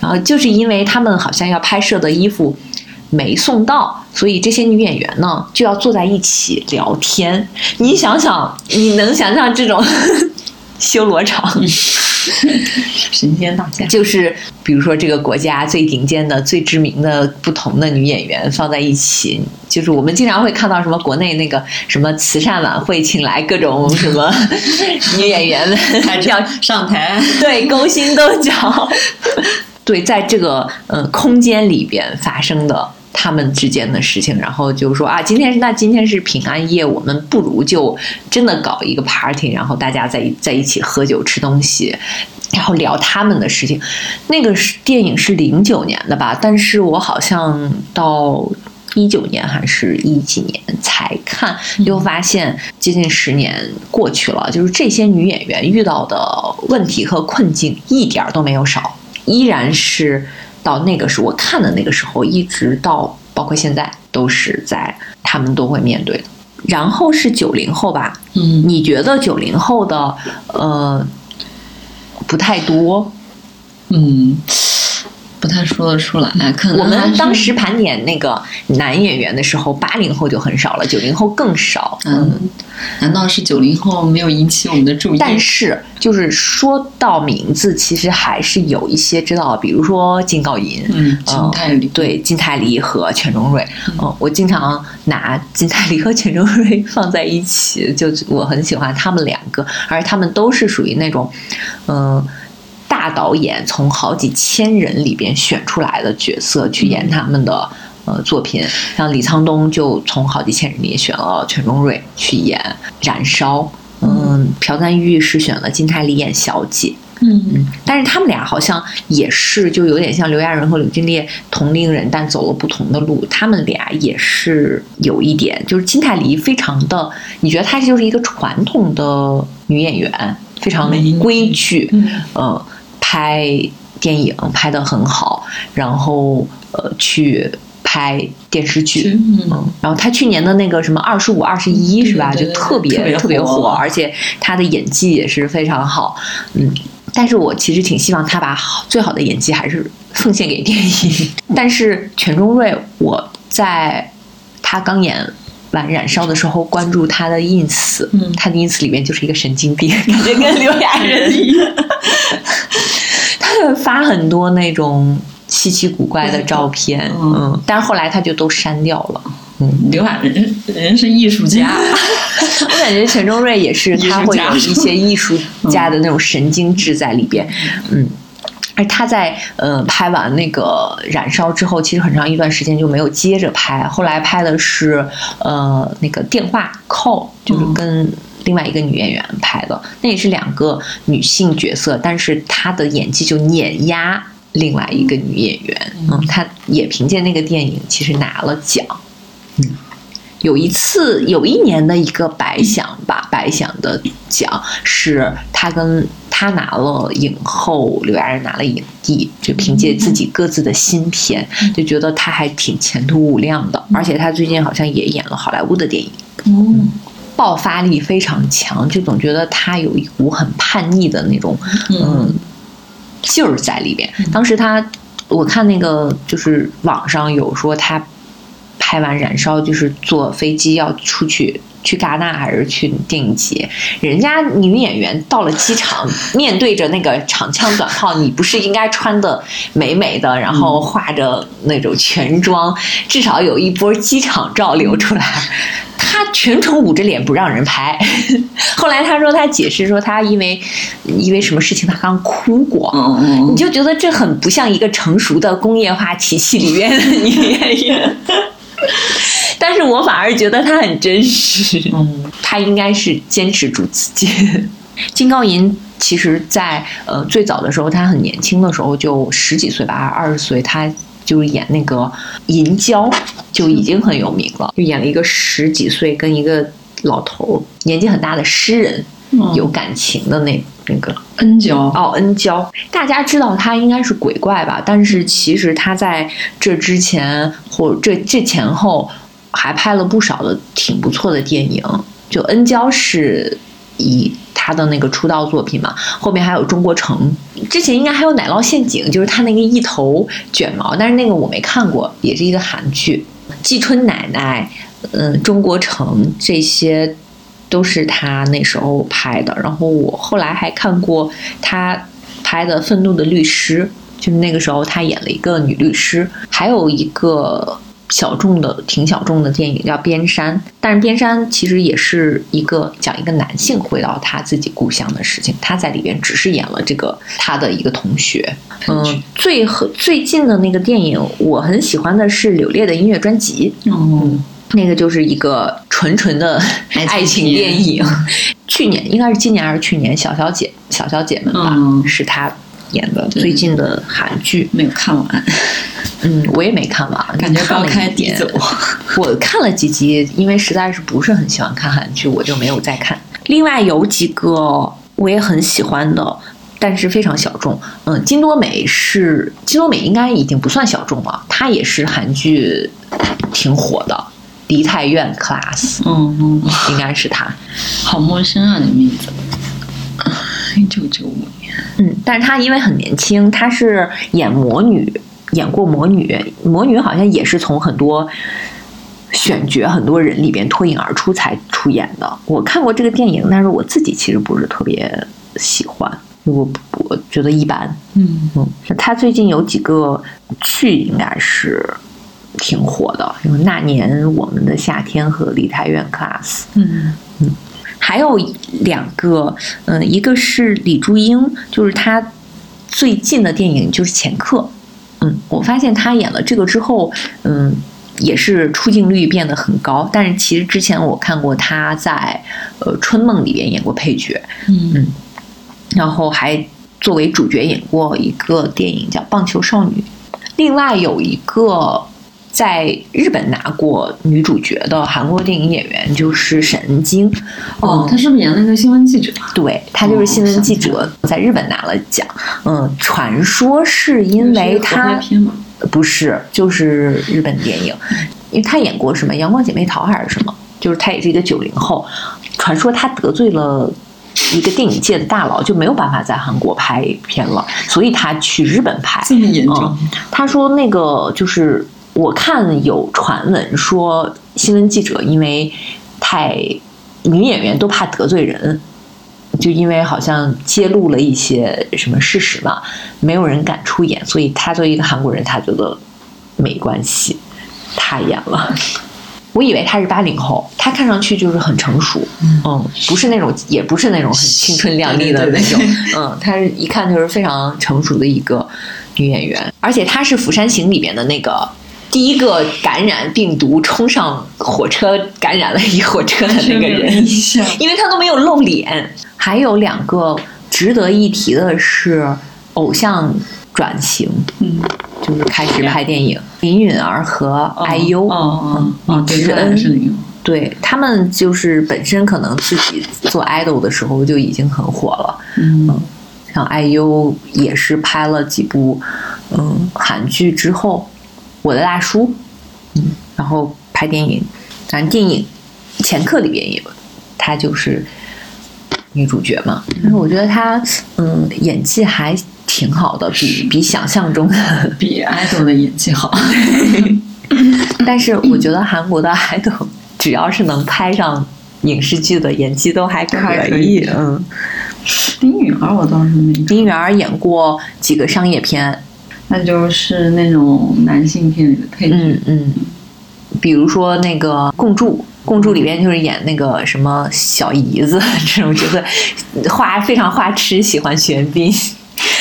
然后就是因为他们好像要拍摄的衣服没送到，所以这些女演员呢就要坐在一起聊天。你想想，你能想象这种修罗场？神仙打架，就是比如说这个国家最顶尖的、最知名的不同的女演员放在一起，就是我们经常会看到什么国内那个什么慈善晚会，请来各种什么 女演员们要上台，对，勾心斗角，对，在这个呃空间里边发生的。他们之间的事情，然后就说啊，今天是那今天是平安夜，我们不如就真的搞一个 party，然后大家在在一起喝酒吃东西，然后聊他们的事情。那个是电影是零九年的吧？但是我好像到一九年还是一几年才看，又发现接近十年过去了，就是这些女演员遇到的问题和困境一点都没有少，依然是。到那个时候，我看的那个时候，一直到包括现在，都是在他们都会面对的。然后是九零后吧，嗯，你觉得九零后的呃不太多，嗯。不太说得出来，可能我们当时盘点那个男演员的时候，八零后就很少了，九零后更少。嗯，难道是九零后没有引起我们的注意？但是就是说到名字，其实还是有一些知道，比如说金高银，嗯，金泰梨，对，金泰梨和全中瑞。嗯，我经常拿金泰梨和全中瑞放在一起，就我很喜欢他们两个，而他们都是属于那种，嗯。大导演从好几千人里边选出来的角色去演他们的呃作品，像李沧东就从好几千人里选了全中瑞去演《燃烧》，嗯，朴赞玉是选了金泰梨演小姐，嗯。嗯，但是他们俩好像也是就有点像刘亚仁和柳俊烈同龄人，但走了不同的路。他们俩也是有一点，就是金泰梨非常的，你觉得她就是一个传统的女演员，非常规矩，嗯。拍电影拍的很好，然后呃去拍电视剧，嗯，然后他去年的那个什么二十五二十一是吧，就特别特别火，而且他的演技也是非常好，嗯，但是我其实挺希望他把最好的演技还是奉献给电影，但是全中瑞我在他刚演完《燃烧》的时候关注他的 ins，嗯。他的 ins 里面就是一个神经病，感觉跟刘亚仁一样。发很多那种稀奇古怪的照片，嗯。嗯，但是后来他就都删掉了。刘海仁人是艺术家，我感觉钱钟瑞也是，他会有一些艺术家的那种神经质在里边，嗯。而他在呃拍完那个《燃烧》之后，其实很长一段时间就没有接着拍，后来拍的是呃那个电话 call，就是跟另外一个女演员拍的，那也是两个女性角色，但是她的演技就碾压另外一个女演员，嗯，她也凭借那个电影其实拿了奖，嗯。有一次，有一年的一个白想吧，白想的奖是她跟她拿了影后，刘亚仁拿了影帝，就凭借自己各自的新片，就觉得她还挺前途无量的。而且她最近好像也演了好莱坞的电影，哦，爆发力非常强，就总觉得他有一股很叛逆的那种嗯劲儿在里边。当时他，我看那个就是网上有说他。拍完《燃烧》就是坐飞机要出去去戛纳还是去电影节？人家女演员到了机场，面对着那个长枪短炮，你不是应该穿的美美的，然后化着那种全妆，至少有一波机场照流出来。她全程捂着脸不让人拍。后来她说，她解释说，她因为因为什么事情，她刚哭过。嗯你就觉得这很不像一个成熟的工业化体系里面的女演员。但是我反而觉得他很真实，嗯，他应该是坚持住自己。金高银其实在，呃最早的时候，他很年轻的时候就十几岁吧，二十岁，他就演那个银娇就已经很有名了，就演了一个十几岁跟一个老头儿年纪很大的诗人嗯。有感情的那那个恩娇，哦，恩娇，大家知道他应该是鬼怪吧？但是其实他在这之前或这这前后还拍了不少的挺不错的电影。就恩娇是以他的那个出道作品嘛，后面还有中国城，之前应该还有奶酪陷阱，就是他那个一头卷毛，但是那个我没看过，也是一个韩剧。季春奶奶，嗯，中国城这些。都是他那时候拍的，然后我后来还看过他拍的《愤怒的律师》，就是那个时候他演了一个女律师，还有一个小众的、挺小众的电影叫《边山》，但是《边山》其实也是一个讲一个男性回到他自己故乡的事情，他在里边只是演了这个他的一个同学。嗯，最和最近的那个电影我很喜欢的是柳烈的音乐专辑，哦，那个就是一个纯纯的爱情电影。去年应该是今年还是去年，《小小姐小小姐们》吧，嗯是她演的最近的韩剧。没有看完，嗯，我也没看完，感觉看了高开一点低走。我看了几集，因为实在是不是很喜欢看韩剧，我就没有再看。另外有几个我也很喜欢的，但是非常小众。嗯，金多美是金多美，应该已经不算小众了，她也是韩剧挺火的，《梨泰院 Class》嗯，应该是他。好陌生啊，这名字。一九九五年，嗯，但是她因为很年轻，她是演魔女，演过魔女，魔女好像也是从很多选角很多人里边脱颖而出才出演的。我看过这个电影，但是我自己其实不是特别喜欢，我我觉得一般。嗯嗯，她最近有几个剧应该是挺火的，有《那年我们的夏天》和《梨泰院 Class》。嗯嗯还有两个，嗯、一个是李珠英，就是她最近的电影就是《前客》，嗯，我发现她演了这个之后，嗯，也是出镜率变得很高。但是其实之前我看过她在呃《春梦》里边演过配角，嗯然后还作为主角演过一个电影叫《棒球少女》。另外有一个在日本拿过女主角的韩国电影演员就是沈恩京，哦嗯，他是不是演那个新闻记者？对她就是新闻记者，在日本拿了奖。嗯，传说是因为是一个合他拍片嘛，不是，就是日本电影，因为她演过什么《阳光姐妹淘》还是什么，就是她也是一个九零后。传说她得罪了一个电影界的大佬，就没有办法在韩国拍片了，所以他去日本拍。这么严重嗯？他说那个就是我看有传闻说，新闻记者因为太女演员都怕得罪人，就因为好像揭露了一些什么事实嘛，没有人敢出演，所以他作为一个韩国人，他觉得没关系，他演了。我以为他是八零后，他看上去就是很成熟，嗯，不是那种，也不是那种很青春靓丽的那种，嗯，他一看就是非常成熟的一个女演员，而且她是《釜山行》里面的那个第一个感染病毒冲上火车感染了一火车的那个人，因为他都没有露脸。还有两个值得一提的是偶像转型，嗯。就是开始拍电影，林允儿和 IU，哦哦，知恩，对他们就是本身可能自己做 idol 的时候就已经很火了，嗯，像 IU 也是拍了几部嗯韩剧之后，我的大叔，嗯，然后拍电影，反正电影前客里边也有，她就是女主角嘛，但是我觉得她嗯演技还。挺好的，比比想象中的 比爱豆的演技好。但是我觉得韩国的爱豆只要是能拍上影视剧的，演技都还可以。嗯，丁允儿我倒是没。丁允儿演过几个商业片，那就是那种男性片里的配角。嗯嗯，比如说那个《共筑》，《共筑》里边就是演那个什么小姨子这种角色，花非常花痴，喜欢玄彬。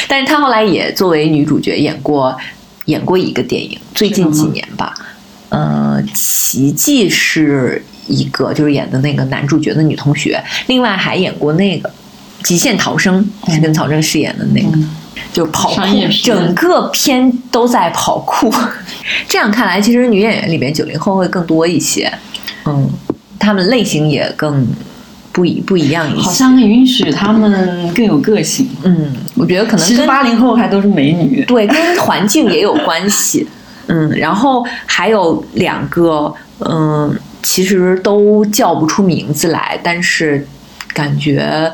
但是她后来也作为女主角演过，演过一个电影，最近几年吧，呃，奇迹是一个，就是演的那个男主角的女同学，另外还演过那个《极限逃生》，是跟曹正饰演的那个，就跑酷，整个片都在跑酷。这样看来，其实女演员里面九零后会更多一些，嗯，他们类型也更。不一不一样一些，好像允许他们更有个性。嗯，我觉得可能其实八零后还都是美女，对，跟环境也有关系。嗯，然后还有两个，嗯，其实都叫不出名字来，但是感觉，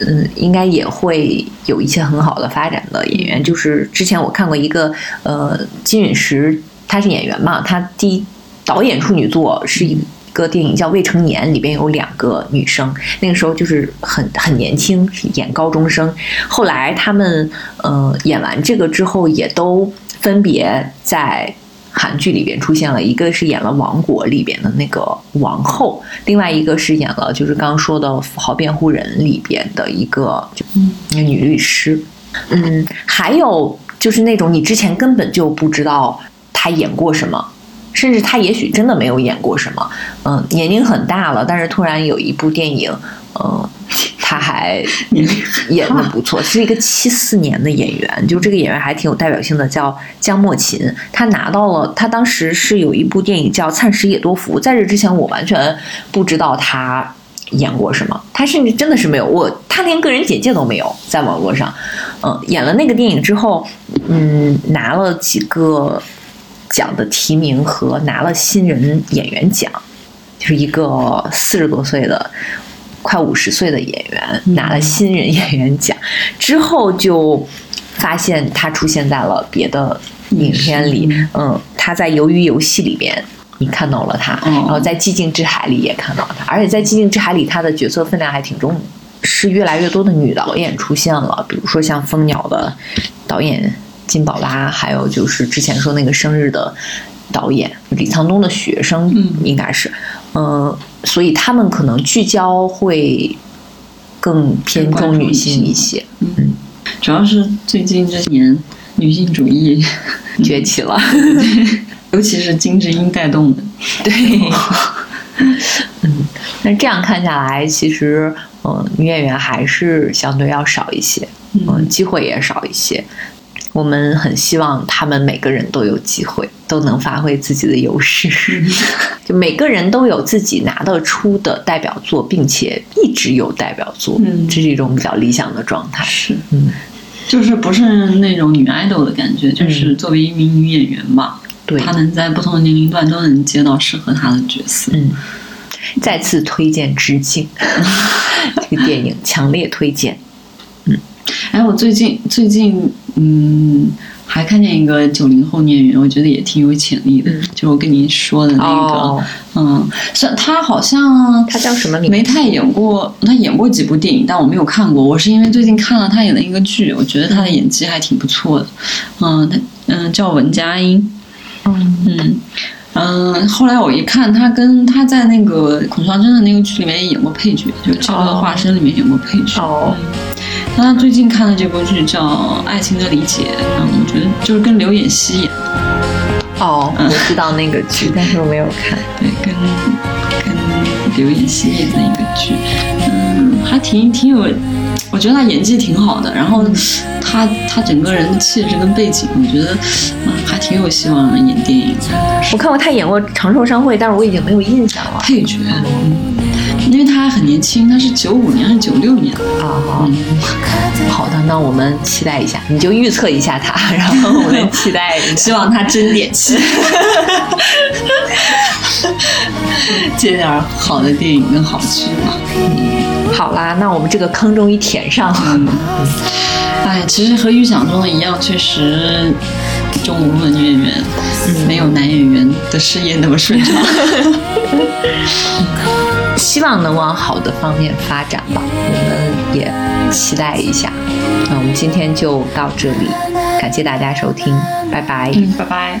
嗯，应该也会有一些很好的发展的演员。就是之前我看过一个，呃，金允石，他是演员嘛，他第一导演处女作是一。个电影叫《未成年》，里边有两个女生，那个时候就是很很年轻，演高中生。后来他们呃演完这个之后，也都分别在韩剧里边出现了。一个是演了《王国》里边的那个王后，另外一个是演了就是刚刚说的《富豪辩护人》里边的一个就女律师。嗯，还有就是那种你之前根本就不知道她演过什么。甚至他也许真的没有演过什么，嗯，年龄很大了，但是突然有一部电影，嗯，他还 演的不错，是一个七四年的演员，就这个演员还挺有代表性的，叫姜莫琴，他拿到了，他当时是有一部电影叫《灿石野多福》，在这之前我完全不知道他演过什么，他甚至真的是没有，我他连个人简介都没有在网络上，嗯，演了那个电影之后，嗯，拿了几个。奖的提名和拿了新人演员奖，就是一个四十多岁的、快五十岁的演员拿了新人演员奖之后，就发现他出现在了别的影片里。嗯，他在《鱿鱼游戏》里边你看到了他，然后在《寂静之海》里也看到他，而且在《寂静之海》里他的角色分量还挺重，是越来越多的女导演出现了，比如说像《蜂鸟》的导演。金宝拉，还有就是之前说那个生日的导演李沧东的学生，应该是，嗯，所以他们可能聚焦会更偏重女性一些，嗯，主要是最近这几年女性主义崛起了，尤其是金智英带动的，对，嗯，那这样看下来，其实，嗯，女演员还是相对要少一些，嗯，机会也少一些。我们很希望他们每个人都有机会，都能发挥自己的优势，就每个人都有自己拿得出的代表作，并且一直有代表作，嗯，这是一种比较理想的状态。是，嗯，就是不是那种女 idol 的感觉，就是作为一名女演员嘛，对，她能在不同的年龄段都能接到适合她的角色。嗯，再次推荐致敬。这个电影，强烈推荐。嗯。哎，我最近最近嗯还看见一个九零后女演员，我觉得也挺有潜力的，就我跟您说的那个，哦嗯，是他好像他叫什么名字没太演过，他演过几部电影，但我没有看过。我是因为最近看了他演的一个剧，我觉得他的演技还挺不错的。嗯，他嗯叫文佳音，嗯嗯嗯，后来我一看，他跟他在那个孔孝真的那个剧里面也演过配角，就《这个化身》里面演过配角。哦嗯那他最近看的这部剧叫《爱情的理解》，嗯，我觉得就是跟刘演熙演的，哦，我知道那个剧，但是我没有看。对，跟跟刘演熙演的一个剧，嗯，还挺挺有，我觉得他演技挺好的，然后他他整个人的气质跟背景，我觉得嗯还挺有希望演电影的。我看过他演过《长寿商会》，但是我已经没有印象了。配角，嗯，很年轻，他是九五年还是九六年的？啊、好的，那我们期待一下，你就预测一下他，然后我们期待。希望他真点戏，接点好的电影跟好剧嘛。好啦，那我们这个坑终于填上了。哎，其实和预想中的一样，确实中无论女演员，没有男演员的事业那么顺畅。希望能往好的方面发展吧，我们也期待一下。那我们今天就到这里，感谢大家收听，拜拜。嗯，拜拜。